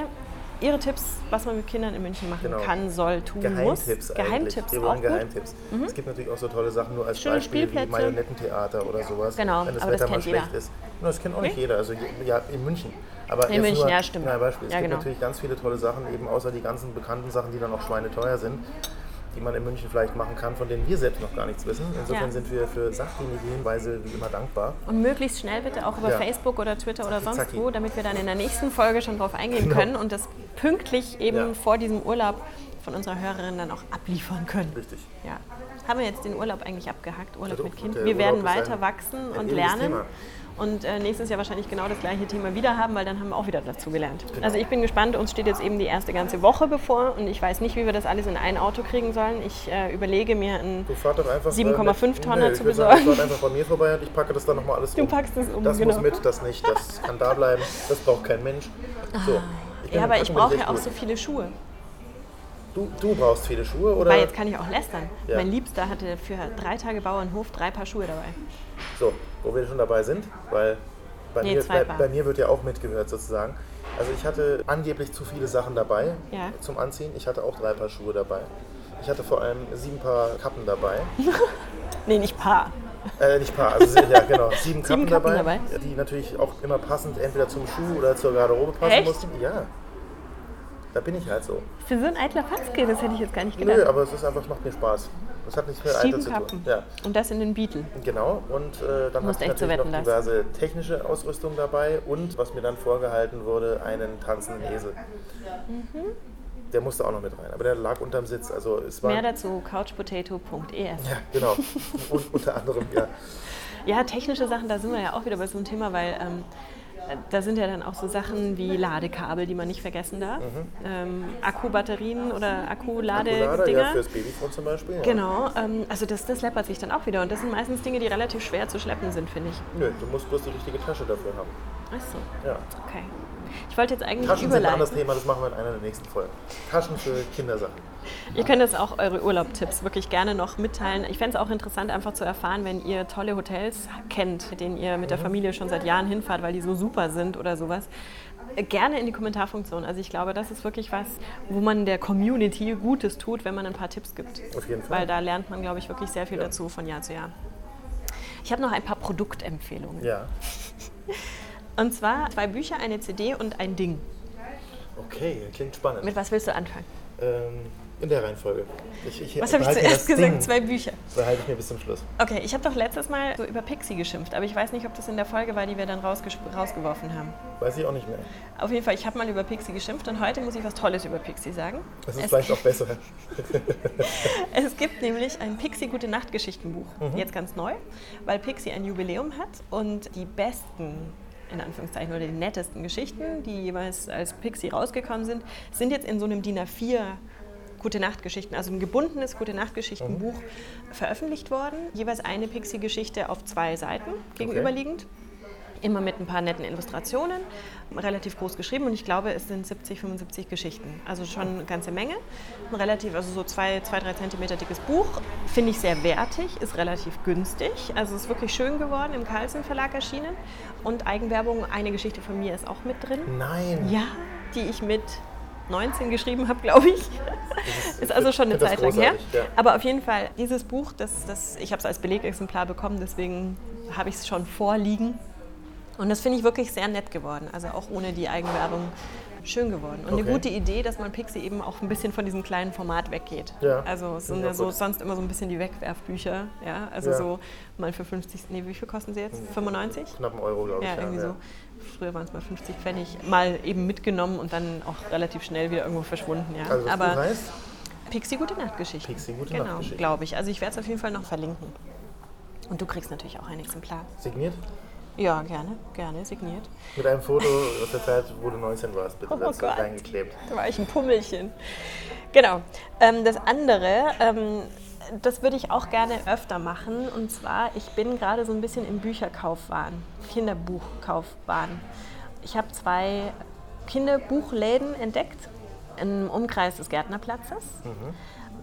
Ihre Tipps, was man mit Kindern in München machen Genau. kann, soll, tun Geheimtipps muss. Geheimtipps Wir wollen gut. Mhm. Geheimtipps. Es gibt natürlich auch so tolle Sachen nur als Schöne Beispiel wie. Marionettentheater oder sowas. Genau, wenn das aber das Wetter mal kennt jeder. schlecht ist. Nur, das kennt auch nicht Nee? jeder. Also ja, in München. Aber In München, nur, ja, stimmt. Beispiel. Es Ja, gibt genau. natürlich ganz viele tolle Sachen, eben außer die ganzen bekannten Sachen, die dann auch schweineteuer sind, die man in München vielleicht machen kann, von denen wir selbst noch gar nichts wissen. Insofern Ja. sind wir für sachdienliche Hinweise wie immer dankbar. Und möglichst schnell bitte auch über Ja. Facebook oder Twitter oder sonst zacki. wo, damit wir dann in der nächsten Folge schon drauf eingehen Genau. können und das pünktlich eben Ja. vor diesem Urlaub von unserer Hörerin dann auch abliefern können. Richtig. Ja. Haben wir jetzt den Urlaub eigentlich abgehakt? Urlaub Ja, mit Kind? Wir werden Urlaub ist weiter ein- wachsen ein und lernen. Thema. Und äh, nächstes Jahr wahrscheinlich genau das gleiche Thema wieder haben, weil dann haben wir auch wieder dazu gelernt. Genau. Also ich bin gespannt, uns steht jetzt eben die erste ganze Woche bevor und ich weiß nicht, wie wir das alles in ein Auto kriegen sollen. Ich äh, überlege mir ein Du fahrt doch einfach. 7,5 mit- Tonner Nö, zu ich würd sagen, besorgen. Fahrt einfach bei mir vorbei und ich packe das dann nochmal alles Du um. packst es um, Das genau. muss mit, das nicht. Das kann da bleiben. Das braucht kein Mensch. So. Ah. Ja, aber ich brauche ja auch gut. so viele Schuhe. Du, du brauchst viele Schuhe oder? Weil jetzt kann ich auch lästern. Ja. Mein Liebster hatte für drei Tage Bauernhof drei Paar Schuhe dabei. So, wo wir schon dabei sind, weil bei, Nee, mir, bei, bei mir wird ja auch mitgehört sozusagen. Also ich hatte angeblich zu viele Sachen dabei Ja. zum Anziehen. Ich hatte auch drei Paar Schuhe dabei. Ich hatte vor allem sieben Paar Kappen dabei. Nee, nicht Paar. Äh, nicht Paar, also ja genau, sieben Kappen, Kappen dabei, dabei? die natürlich auch immer passend entweder zum Schuh oder zur Garderobe passen Echt? mussten. Ja, da bin ich halt so. Für so ein eitler Fatzke, das hätte ich jetzt gar nicht gedacht. Nö, aber es ist einfach, es macht mir Spaß. Das hat nichts mit Alter zu tun. Ja, Und das in den Beetle. genau. Und äh, dann echt so natürlich noch diverse technische Ausrüstung dabei und was mir dann vorgehalten wurde, einen tanzenden Esel. Mhm. Der musste auch noch mit rein, aber der lag unterm Sitz. Also es war Mehr dazu couchpotato.es. ja, genau. Und unter anderem ja. Ja, technische Sachen, da sind wir ja auch wieder bei so einem Thema, weil ähm, da sind ja dann auch so Sachen wie Ladekabel, die man nicht vergessen darf. Ähm, Akkubatterien oder Akkuladedinger. ja, fürs Babyphone zum Beispiel. Ja. Genau, ähm, also das, das läppert sich dann auch wieder. Und das sind meistens Dinge, die relativ schwer zu schleppen sind, finde ich. Nö, du musst bloß die richtige Tasche dafür haben. Ach so, Ja. okay. Ich wollte jetzt eigentlich Taschen sind ein anderes überleiten. Thema, das machen wir in einer der nächsten Folgen. Taschen für Kindersachen. Ihr könnt jetzt auch eure Urlaubtipps wirklich gerne noch mitteilen. Ich fände es auch interessant, einfach zu erfahren, wenn ihr tolle Hotels kennt, mit denen ihr mit der Mhm. Familie schon seit Jahren hinfahrt, weil die so super sind oder sowas. Äh, Gerne in die Kommentarfunktion. Also ich glaube, das ist wirklich was, wo man der Community Gutes tut, wenn man ein paar Tipps gibt. Auf jeden Fall. Weil da lernt man, glaube ich, wirklich sehr viel dazu von Jahr zu Jahr. Ich habe noch ein paar Produktempfehlungen. Ja. Und zwar zwei Bücher, eine CD und ein Ding. Okay, klingt spannend. Mit was willst du anfangen? Ähm, in der Reihenfolge. Ich, ich Was habe ich zuerst gesagt? Ding, Zwei Bücher. Behalte ich mir bis zum Schluss. Okay, ich habe doch letztes Mal so über Pixie geschimpft, aber ich weiß nicht, ob das in der Folge war, die wir dann rausgeworfen haben. Weiß ich auch nicht mehr. Auf jeden Fall, ich habe mal über Pixie geschimpft und heute muss ich was Tolles über Pixie sagen. Das ist Es, vielleicht auch besser. es gibt nämlich ein Pixie Gute Nacht Geschichtenbuch, Mhm. jetzt ganz neu, weil Pixie ein Jubiläum hat und die besten in Anführungszeichen oder die nettesten Geschichten, die jeweils als Pixie rausgekommen sind, sind jetzt in so einem DIN A4 Gute Nacht Geschichten, also ein gebundenes Gute Nacht Geschichtenbuch veröffentlicht worden. Jeweils eine Pixie-Geschichte auf zwei Seiten gegenüberliegend. Immer mit ein paar netten Illustrationen, relativ groß geschrieben und ich glaube, es sind 70, 75 Geschichten. Also schon eine ganze Menge. Ein relativ, also so zwei, zwei drei Zentimeter dickes Buch. Finde ich sehr wertig, ist relativ günstig. Also ist wirklich schön geworden, im Carlsen Verlag erschienen. Und Eigenwerbung, eine Geschichte von mir ist auch mit drin. Nein. Ja, die ich mit 19 geschrieben habe, glaube ich. Ist also schon eine Zeit lang her. ja. Aber auf jeden Fall, dieses Buch, das, das, ich habe es als Belegexemplar bekommen, deswegen habe ich es schon vorliegen. Und das finde ich wirklich sehr nett geworden. Also auch ohne die Eigenwerbung schön geworden. Und Okay. eine gute Idee, dass man Pixie eben auch ein bisschen von diesem kleinen Format weggeht. Ja, Also es sind ja auch so sonst immer so ein bisschen die Wegwerfbücher. Ja? Also Ja. so mal für 50, nee, wie viel kosten sie jetzt? 95? Knapp einen Euro, glaube ich. Ja, irgendwie ja. so. Früher waren es mal 50 Pfennig, mal eben mitgenommen und dann auch relativ schnell wieder irgendwo verschwunden. Ja. Also Aber heißt? Pixie Gute Nachtgeschichte. Pixie Gute genau, Nachtgeschichte. glaube ich. Also ich werde es auf jeden Fall noch verlinken. Und du kriegst natürlich auch ein Exemplar. Signiert? Ja, gerne, gerne, signiert. Mit einem Foto aus der Zeit, wo du 19 warst, bitte Oh dazu Gott. reingeklebt. Da war ich ein Pummelchen. Genau. Ähm, das andere, ähm, das würde ich auch gerne öfter machen. Und zwar, ich bin gerade so ein bisschen im Bücherkaufwahn, Kinderbuchkaufwahn. Ich habe zwei Kinderbuchläden entdeckt im Umkreis des Gärtnerplatzes, mhm.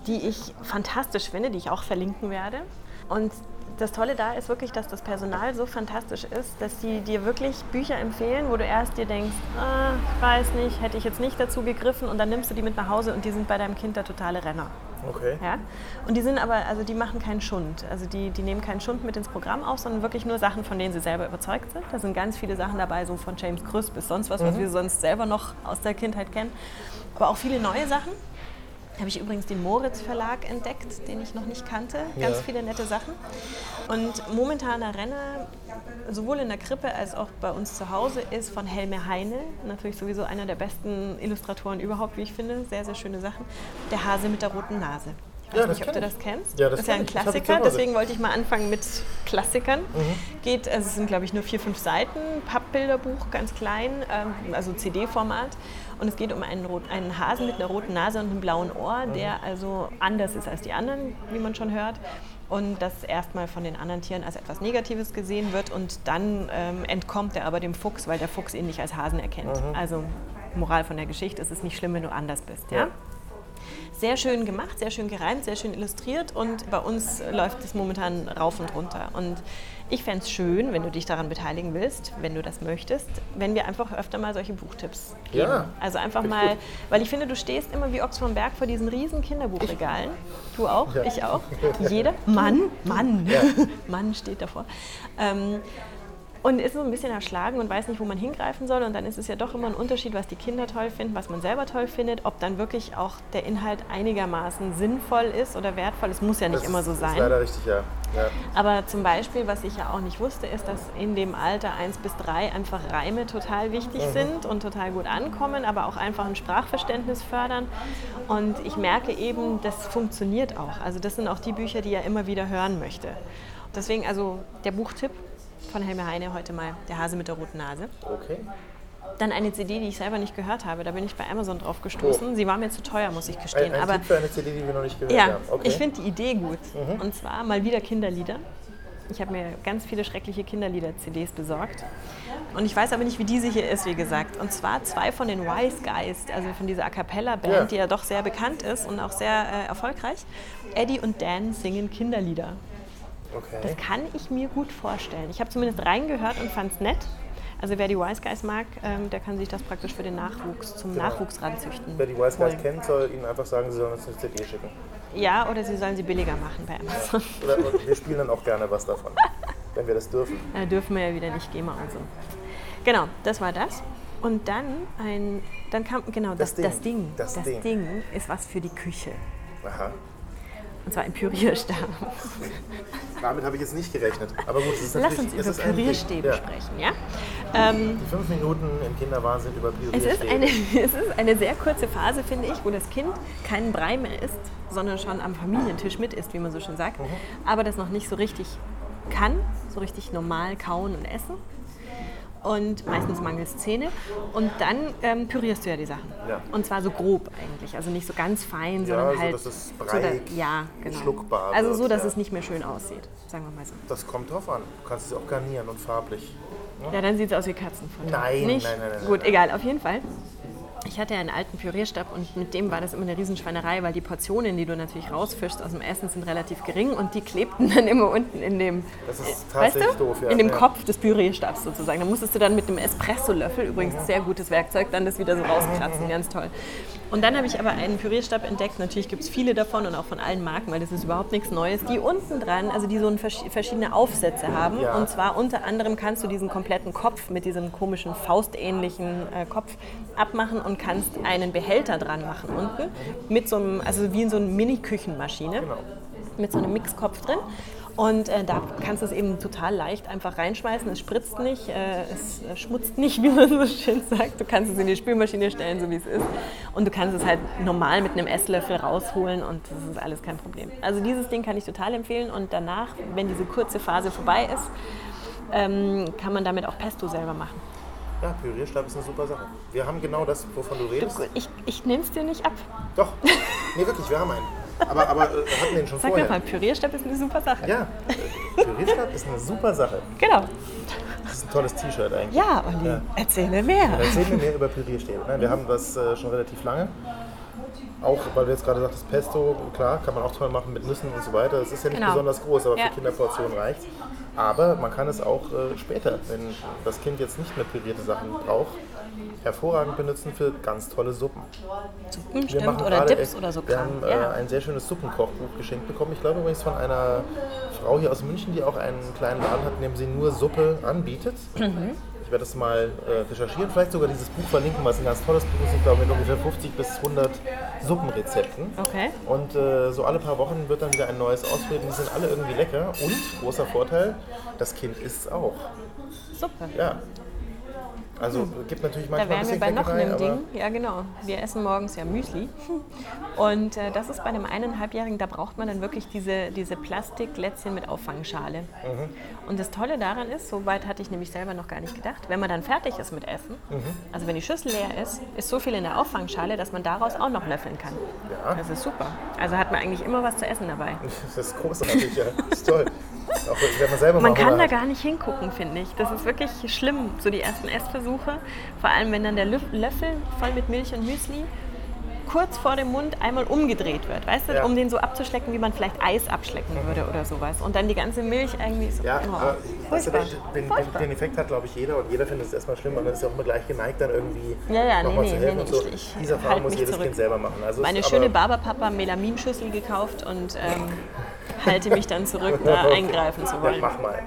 die ich fantastisch finde, die ich auch verlinken werde. Und das Tolle da ist wirklich, dass das Personal so fantastisch ist, dass sie dir wirklich Bücher empfehlen, wo du erst dir denkst, ah, ich weiß nicht, hätte ich jetzt nicht dazu gegriffen und dann nimmst du die mit nach Hause und die sind bei deinem Kind der totale Renner. Okay. Ja? Und die sind aber, also die machen keinen Schund. Also die, die nehmen keinen Schund mit ins Programm auf, sondern wirklich nur Sachen, von denen sie selber überzeugt sind. Da sind ganz viele Sachen dabei, so von James Krüss bis sonst was, mhm. was wir sonst selber noch aus der Kindheit kennen. Aber auch viele neue Sachen habe ich übrigens den Moritz Verlag entdeckt, den ich noch nicht kannte. Ganz ja. viele nette Sachen. Und momentaner Renner, sowohl in der Krippe als auch bei uns zu Hause, ist von Helme Heine. Natürlich sowieso einer der besten Illustratoren überhaupt, wie ich finde. Sehr, sehr schöne Sachen. Der Hase mit der roten Nase. Ich weiß nicht, ob du das kennst. Ja, das, das ist ja ein Klassiker, deswegen wollte ich mal anfangen mit Klassikern. Mhm. Geht, also es sind glaube ich nur vier, fünf Seiten, Pappbilderbuch, ganz klein, ähm, also CD-Format. Und es geht um einen, einen, Hasen mit einer roten Nase und einem blauen Ohr, mhm. der also anders ist als die anderen, wie man schon hört. Und das erstmal von den anderen Tieren als etwas Negatives gesehen wird und dann ähm, entkommt er aber dem Fuchs, weil der Fuchs ihn nicht als Hasen erkennt. Mhm. Also Moral von der Geschichte, es ist nicht schlimm, wenn du anders bist. Ja? ja? Sehr schön gemacht, sehr schön gereimt, sehr schön illustriert und bei uns läuft es momentan rauf und runter. Und ich fände es schön, wenn du dich daran beteiligen willst, wenn du das möchtest, wenn wir einfach öfter mal solche Buchtipps geben. Ja, also einfach mal, gut. weil ich finde, du stehst immer wie Ochs vom Berg vor diesen riesen Kinderbuchregalen. Du auch, ja. ich auch. Jeder Mann, Mann, ja. Mann steht davor. Ähm, und ist so ein bisschen erschlagen und weiß nicht, wo man hingreifen soll. Und dann ist es ja doch immer ein Unterschied, was die Kinder toll finden, was man selber toll findet, ob dann wirklich auch der Inhalt einigermaßen sinnvoll ist oder wertvoll. Es muss ja nicht das immer so sein. Ist leider richtig, ja. ja. Aber zum Beispiel, was ich ja auch nicht wusste, ist, dass in dem Alter 1 bis 3 einfach Reime total wichtig mhm. sind und total gut ankommen, aber auch einfach ein Sprachverständnis fördern. Und ich merke eben, das funktioniert auch. Also das sind auch die Bücher, die er immer wieder hören möchte. Deswegen also der Buchtipp von Helme Heine heute mal, Der Hase mit der roten Nase. Okay. Dann eine CD, die ich selber nicht gehört habe. Da bin ich bei Amazon drauf gestoßen. Oh. Sie war mir zu teuer, muss ich gestehen. Ein, ein aber für eine CD, die wir noch nicht gehört ja, haben. Okay. Ich finde die Idee gut. Mhm. Und zwar mal wieder Kinderlieder. Ich habe mir ganz viele schreckliche Kinderlieder-CDs besorgt. Und ich weiß aber nicht, wie diese hier ist, wie gesagt. Und zwar zwei von den Wise Guys, also von dieser A Cappella-Band, ja. die ja doch sehr bekannt ist und auch sehr äh, erfolgreich. Eddie und Dan singen Kinderlieder. Okay. Das kann ich mir gut vorstellen. Ich habe zumindest reingehört und fand es nett. Also wer die Wise Guys mag, ähm, der kann sich das praktisch für den Nachwuchs, zum genau. Nachwuchs ranzüchten. Wer die Wise Guys holen. kennt, soll ihnen einfach sagen, sie sollen uns eine CD schicken. Ja, oder sie sollen sie billiger machen bei Amazon. Oder, wir spielen dann auch gerne was davon, wenn wir das dürfen. Ja, dürfen wir ja wieder nicht GEMA und so. Genau, das war das. Und dann ein, dann kam, genau, das, das Ding. Das, Ding. Das, das Ding. Ding ist was für die Küche. Aha. Und zwar ein Pürierstab. Damit habe ich jetzt nicht gerechnet. Aber gut, es ist Lass uns über Pürierstäbe sprechen, ja? Ähm, die fünf Minuten im Kinderwahnsinn über Pürierstäbe. Es ist, eine, es ist eine sehr kurze Phase, finde ich, wo das Kind keinen Brei mehr isst, sondern schon am Familientisch mit isst, wie man so schön sagt. Mhm. Aber das noch nicht so richtig kann, so richtig normal kauen und essen und meistens mangels Zähne. Und dann ähm, pürierst du ja die Sachen. Ja. Und zwar so grob eigentlich, also nicht so ganz fein, sondern ja, halt. So, dass es breiig, so, ja, genau. schluckbar Also so, dass ja. es nicht mehr schön aussieht, sagen wir mal so. Das kommt drauf an. Du kannst es auch garnieren und farblich. Ne? Ja, dann sieht es aus wie Katzenfutter. Nein, nicht? nein, nein, nein. Gut, egal, auf jeden Fall. Ich hatte ja einen alten Pürierstab und mit dem war das immer eine Riesenschweinerei, weil die Portionen, die du natürlich rausfischst aus dem Essen, sind relativ gering und die klebten dann immer unten in dem, das ist tatsächlich weißt du? doof, ja. in dem ja. Kopf des Pürierstabs sozusagen. Da musstest du dann mit dem Espresso-Löffel, übrigens sehr gutes Werkzeug, dann das wieder so rauskratzen, ganz toll. Und dann habe ich aber einen Pürierstab entdeckt. Natürlich gibt es viele davon und auch von allen Marken, weil das ist überhaupt nichts Neues. Die unten dran, also die so verschiedene Aufsätze haben. Ja. Und zwar unter anderem kannst du diesen kompletten Kopf mit diesem komischen faustähnlichen äh, Kopf abmachen und kannst einen Behälter dran machen unten mit so einem, also wie in so einer Mini-Küchenmaschine. Genau. Mit so einem Mixkopf drin. Und äh, da kannst du es eben total leicht einfach reinschmeißen. Es spritzt nicht, äh, es äh, schmutzt nicht, wie man so schön sagt. Du kannst es in die Spülmaschine stellen, so wie es ist. Und du kannst es halt normal mit einem Esslöffel rausholen und das ist alles kein Problem. Also dieses Ding kann ich total empfehlen. Und danach, wenn diese kurze Phase vorbei ist, ähm, kann man damit auch Pesto selber machen. Ja, Pürierstab ist eine super Sache. Wir haben genau das, wovon du redest. Du, ich ich nehme es dir nicht ab. Doch. Nee, wirklich, wir haben einen. Aber, aber äh, hatten den schon Sag vorher. mir mal, Pürierstab ist eine super Sache. Ja, Pürierstab ist eine super Sache. Genau. Das ist ein tolles T-Shirt eigentlich. Ja, Olli, Ja. erzähl mir mehr. Erzähl mir mehr über Pürierstäbe. Ne? Wir haben das äh, schon relativ lange. Auch, weil du jetzt gerade sagtest, Pesto, klar, kann man auch toll machen mit Nüssen und so weiter. Das ist ja nicht Genau. besonders groß, aber Ja. für Kinderportionen reicht Aber man kann es auch äh, später, wenn das Kind jetzt nicht mehr pürierte Sachen braucht, hervorragend benutzen für ganz tolle Suppen. Suppen, Wir stimmt. Oder Dips oder so Wir haben äh, ja. ein sehr schönes Suppenkochbuch geschenkt bekommen. Ich glaube übrigens von einer Frau hier aus München, die auch einen kleinen Laden hat, in dem sie nur Suppe anbietet. Mhm. Ich werde das mal äh, recherchieren, vielleicht sogar dieses Buch verlinken, was ein ganz tolles Buch ist, ich glaube mit ungefähr 50 bis 100 Suppenrezepten. Okay. Und äh, so alle paar Wochen wird dann wieder ein neues ausprobiert. Die sind alle irgendwie lecker. Und, großer Vorteil, das Kind isst es auch. Super. Ja. Also gibt natürlich Da manchmal ein wären wir bei noch einem Ding. Ja, genau. Wir essen morgens ja Müsli. Und äh, das ist bei einem eineinhalbjährigen, da braucht man dann wirklich diese, diese Plastiklätzchen mit Auffangschale. Mhm. Und das Tolle daran ist, so weit hatte ich nämlich selber noch gar nicht gedacht, wenn man dann fertig ist mit Essen, Mhm. also wenn die Schüssel leer ist, ist so viel in der Auffangschale, dass man daraus auch noch löffeln kann. Ja. Das ist super. Also hat man eigentlich immer was zu essen dabei. das ist großartig, ja. Das ist toll. Auch wenn man selber Man mal kann da gar nicht hingucken, finde ich. Das ist wirklich schlimm, so die ersten Essversuche. Vor allem, wenn dann der Löffel voll mit Milch und Müsli kurz vor dem Mund einmal umgedreht wird, weißt du, Ja. um den so abzuschlecken, wie man vielleicht Eis abschlecken würde oder sowas. Und dann die ganze Milch irgendwie so. Ja, oh, aber weißt du, den, den, den Effekt hat, glaube ich, jeder und jeder findet es erstmal schlimm dann ist ja auch immer gleich geneigt, dann irgendwie Ja, ja, nee, nochmal nee, zu helfen nee, und so. ich- ich Diese Erfahrung halt muss jedes zurück. Kind selber machen. Also Meine schöne aber- Barberpapa Melaminschüssel gekauft und ähm, halte mich dann zurück, da eingreifen zu Ja, wollen. mach mal,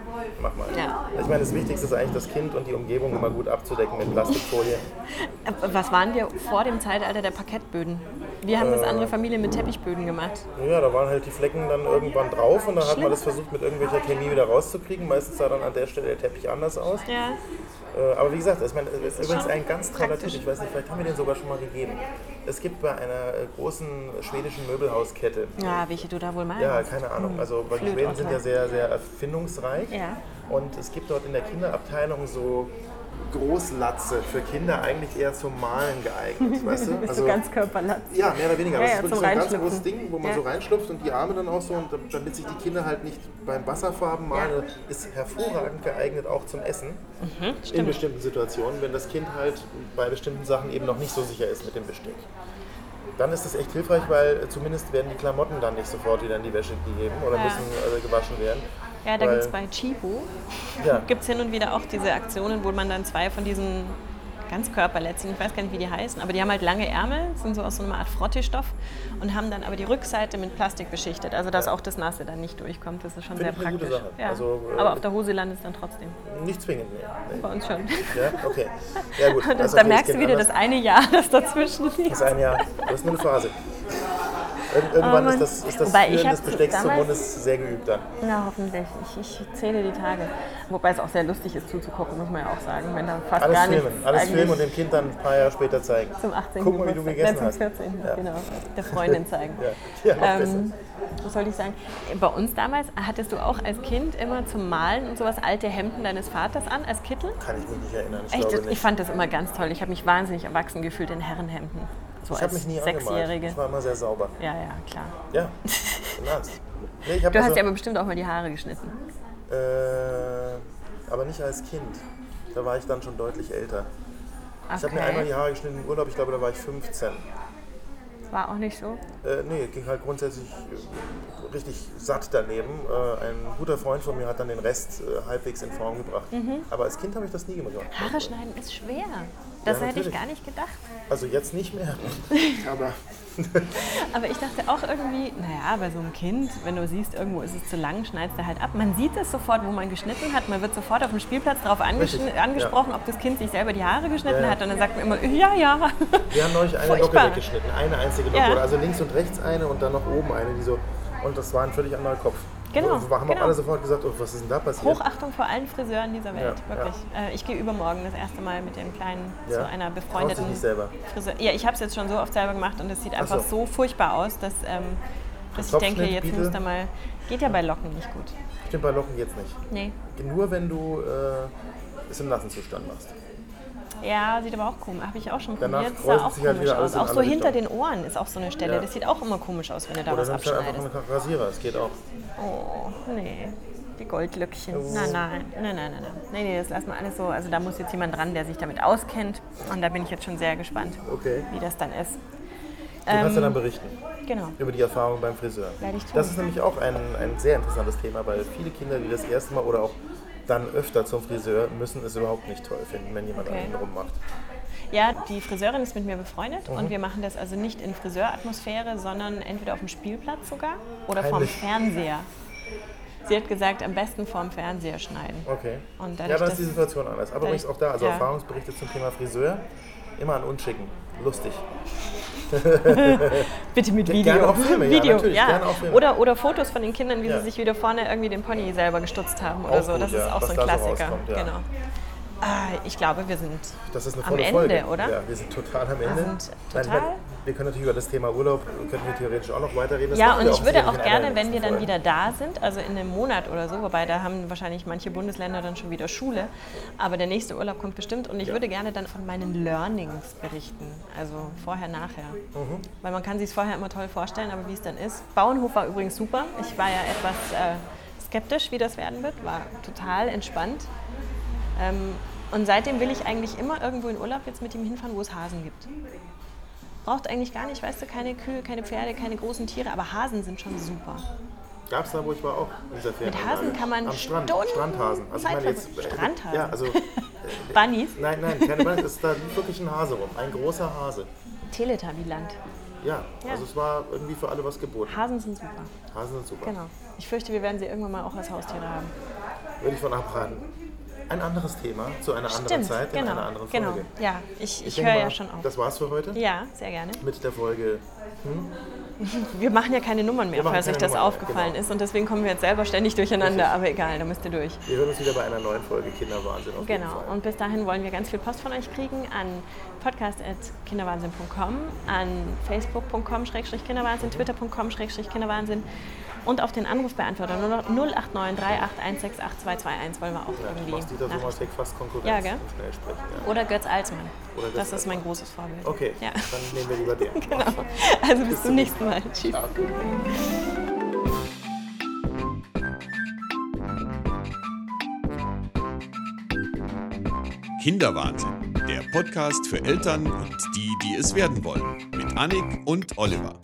mach mal. Ja. Ich meine, das Wichtigste ist eigentlich, das Kind und die Umgebung immer gut abzudecken mit Plastikfolie. Äh, Was waren wir vor dem Zeitalter der Parkettböden? Wir haben das andere Familien mit Teppichböden gemacht. Ja, da waren halt die Flecken dann irgendwann drauf und dann hat Schlimm. man das versucht mit irgendwelcher Chemie wieder rauszukriegen. Meistens sah dann an der Stelle der Teppich anders aus. Ja. Äh, aber wie gesagt, ich meine, es ist übrigens ein ganz toller. Tipp. Ich weiß nicht, vielleicht haben wir den sogar schon mal gegeben. Es gibt bei einer äh, großen schwedischen Möbelhauskette, Ja, welche du da wohl meinst. ja, keine Ahnung, also weil die Schweden sind ja sehr, sehr erfindungsreich. Ja. Und es gibt dort in der Kinderabteilung so Großlatze für Kinder eigentlich eher zum Malen geeignet, weißt du? Bist du ganz. Ja, mehr oder weniger. Ja, das ist wirklich so ein ganz großes Ding, wo man Ja. so reinschlüpft und die Arme dann auch so, und dam- damit sich die Kinder halt nicht beim Wasserfarben malen, ist hervorragend geeignet auch zum Essen. Mhm, in bestimmten Situationen, wenn das Kind halt bei bestimmten Sachen eben noch nicht so sicher ist mit dem Besteck. Dann ist das echt hilfreich, weil zumindest werden die Klamotten dann nicht sofort wieder in die Wäsche gegeben oder müssen äh, gewaschen werden. Ja, da gibt es bei Chibo Ja. gibt's hin und wieder auch diese Aktionen, wo man dann zwei von diesen Ganzkörperlätzchen, ich weiß gar nicht, wie die heißen, aber die haben halt lange Ärmel, sind so aus so einer Art Frotteestoff und haben dann aber die Rückseite mit Plastik beschichtet, also dass auch das Nasse dann nicht durchkommt. Das ist schon Finde sehr eine praktisch. Ja. Also, äh, aber auf der Hose landet es dann trotzdem. Nicht zwingend, nee. nee. Bei uns schon. Ja, okay. Ja, gut. Da merkst du wieder anders. das eine Jahr, das dazwischen liegt. Das ist ein Jahr. Das ist nur eine Phase. Irgend- Irgendwann Oh ist das, ist das Führen des Bestecks zum Mund sehr geübt dann. Na, hoffentlich. Ich, ich zähle die Tage. Wobei es auch sehr lustig ist zuzugucken, muss man ja auch sagen, wenn da fast Alles gar filmen, alles filmen und dem Kind dann ein paar Jahre später zeigen. zum 18. Guck mal, wie du gegessen Nein, hast. zum 14. Ja. Genau, der Freundin zeigen. Ja, ja. Ähm, was soll ich sagen? Bei uns damals hattest du auch als Kind immer zum Malen und sowas alte Hemden deines Vaters an, als Kittel? Kann ich mich nicht erinnern. Ich Echt, ich fand das immer ganz toll. Ich habe mich wahnsinnig erwachsen gefühlt in Herrenhemden. So Ich habe als mich nie angemalt. Sechsjährige. Ich war immer sehr sauber. Ja, ja, klar. Ja. Nee, ich Du hast also, dir aber bestimmt auch mal die Haare geschnitten. äh, aber nicht als Kind. Da war ich dann schon deutlich älter. Ich habe mir einmal die Haare geschnitten im Urlaub, ich glaube, da war ich 15. War auch nicht so. Äh, nee, ging halt grundsätzlich äh, richtig satt daneben. Äh, ein guter Freund von mir hat dann den Rest äh, halbwegs in Form gebracht. Mhm. Aber als Kind habe ich das nie gemacht. Haare schneiden ist schwer. Das Ja, hätte ich gar nicht gedacht. Also jetzt nicht mehr. Aber Aber ich dachte auch irgendwie, naja, bei so einem Kind, wenn du siehst, irgendwo ist es zu lang, schneidest du halt ab. Man sieht es sofort, wo man geschnitten hat. Man wird sofort auf dem Spielplatz darauf angesch Richtig, angesprochen, ob das Kind sich selber die Haare geschnitten Ja, ja. hat. Und dann sagt man immer, ja, ja. wir haben neulich eine Locke weggeschnitten. Eine einzige Locke. Ja. Also links und rechts eine und dann noch oben eine, die so. Und das war ein völlig anderer Kopf. Genau, wir haben genau. auch alle sofort gesagt, oh, was ist denn da passiert? Hochachtung vor allen Friseuren dieser Welt, Ja, wirklich. Äh, ich gehe übermorgen das erste Mal mit dem Kleinen zu Ja. einer Traust dich befreundeten nicht selber. Friseur. Ja, ich habe es jetzt schon so oft selber gemacht und es sieht Ach einfach so. so furchtbar aus, dass, ähm, dass ich denke, jetzt bitte? muss da mal. Geht ja bei Locken nicht gut. Stimmt, bei Locken geht's nicht. Nee. Nur wenn du äh, es im nassen Zustand machst. Ja, sieht aber auch komisch. Habe ich auch schon Danach probiert. Sah auch sich halt komisch wieder alles aus. in Auch so andere hinter den Ohren ist auch so eine Stelle. Ja. Das sieht auch immer komisch aus, wenn du da Oder was nimmst halt abschneidest. einfach einen Rasierer, das geht auch. Oh, nee. Die Goldlöckchen. Oh. Nein, nein, nein, nein, nein, nein. Nee, nee, das lassen wir alles so. Also da muss jetzt jemand dran, der sich damit auskennt. Und da bin ich jetzt schon sehr gespannt, Okay. wie das dann ist. Du kannst ja dann berichten Genau. über die Erfahrung beim Friseur. Werde ich tun. Das ist nämlich auch ein, ein sehr interessantes Thema, weil viele Kinder, die das erste Mal oder auch dann öfter zum Friseur, müssen es überhaupt nicht toll finden, wenn jemand Okay. an ihnen rummacht. Ja, die Friseurin ist mit mir befreundet Mhm. und wir machen das also nicht in Friseuratmosphäre, sondern entweder auf dem Spielplatz sogar oder Heimlich. vorm Fernseher. Sie hat gesagt, am besten vorm Fernseher schneiden. Okay. Und ja, dann ist die Situation anders. Aber übrigens auch da, also ja. Erfahrungsberichte zum Thema Friseur, immer an uns schicken. Lustig. Bitte mit Video. gerne auch Filme, ja, Video, natürlich, gerne auch Filme. Oder, oder Fotos von den Kindern, wie Ja. sie sich wieder vorne irgendwie den Pony selber gestutzt haben oder Auch so. gut, das ja, ist auch was so ein da so Klassiker. rauskommt, ja. Genau. Ah, ich glaube, wir sind Das ist eine Am Ende, Folge. oder? Ja, wir sind total am Ende. sind Nein, total- wir, wir können natürlich über das Thema Urlaub, könnten wir theoretisch auch noch weiterreden. Das Ja, und wir ich würde auch gerne, wenn wir dann Folgen. wieder da sind, also in einem Monat oder so, wobei da haben wahrscheinlich manche Bundesländer dann schon wieder Schule, aber der nächste Urlaub kommt bestimmt und ich Ja. würde gerne dann von meinen Learnings berichten, also vorher, nachher. Mhm. Weil man kann sich es vorher immer toll vorstellen, aber wie es dann ist. Bauernhof war übrigens super. Ich war ja etwas äh, skeptisch, wie das werden wird, war total entspannt. Ähm, und seitdem will ich eigentlich immer irgendwo in Urlaub jetzt mit ihm hinfahren, wo es Hasen gibt. Braucht eigentlich gar nicht, weißt du, keine Kühe, keine Pferde, keine großen Tiere, aber Hasen sind schon super. Gab es da, wo ich war, auch in dieser Ferienanlage. Hasen kann man Am Strand, Stunden Strandhasen. Also ich meine jetzt, äh, Strandhasen? Ja, also, Bunnies, nein, nein, keine Bunnies, es ist da wirklich ein Hase rum. Ein großer Hase. Teletubbyland. Ja, Ja. also es war irgendwie für alle was geboten. Hasen sind super. Hasen sind super. Genau. Ich fürchte, wir werden sie irgendwann mal auch als Haustiere haben. Würde ich von abraten. Ein anderes Thema zu einer anderen Stimmt, Zeit in genau. einer anderen genau. Folge. Ja, ich, ich denke höre ja schon auf. Das war's für heute Ja, sehr gerne. mit der Folge. Wir machen ja keine Nummern mehr, falls euch das Nummern aufgefallen genau. ist. Und deswegen kommen wir jetzt selber ständig durcheinander. Aber egal, da müsst ihr durch. Wir hören uns wieder bei einer neuen Folge Kinderwahnsinn auf Genau. Und bis dahin wollen wir ganz viel Post von euch kriegen an podcast.kinderwahnsinn.com, an facebook.com-kinderwahnsinn, twitter.com-kinderwahnsinn und auf den Anrufbeantworter 089 38 168 wollen wir auch Ja, irgendwie. machst Dieter. Thomas Heck fast Konkurrenz Ja, gell? im Schnellsprechen. Ja. Oder Götz Alsmann. Oder Götz das ist Alsmann. mein großes Vorbild. Okay, Ja. dann nehmen wir lieber den. Genau. Also bis zum nächsten Mal. Tschüss. Ciao. Kinderwahnsinn, der Podcast für Eltern und die, die es werden wollen. Mit Annik und Oliver.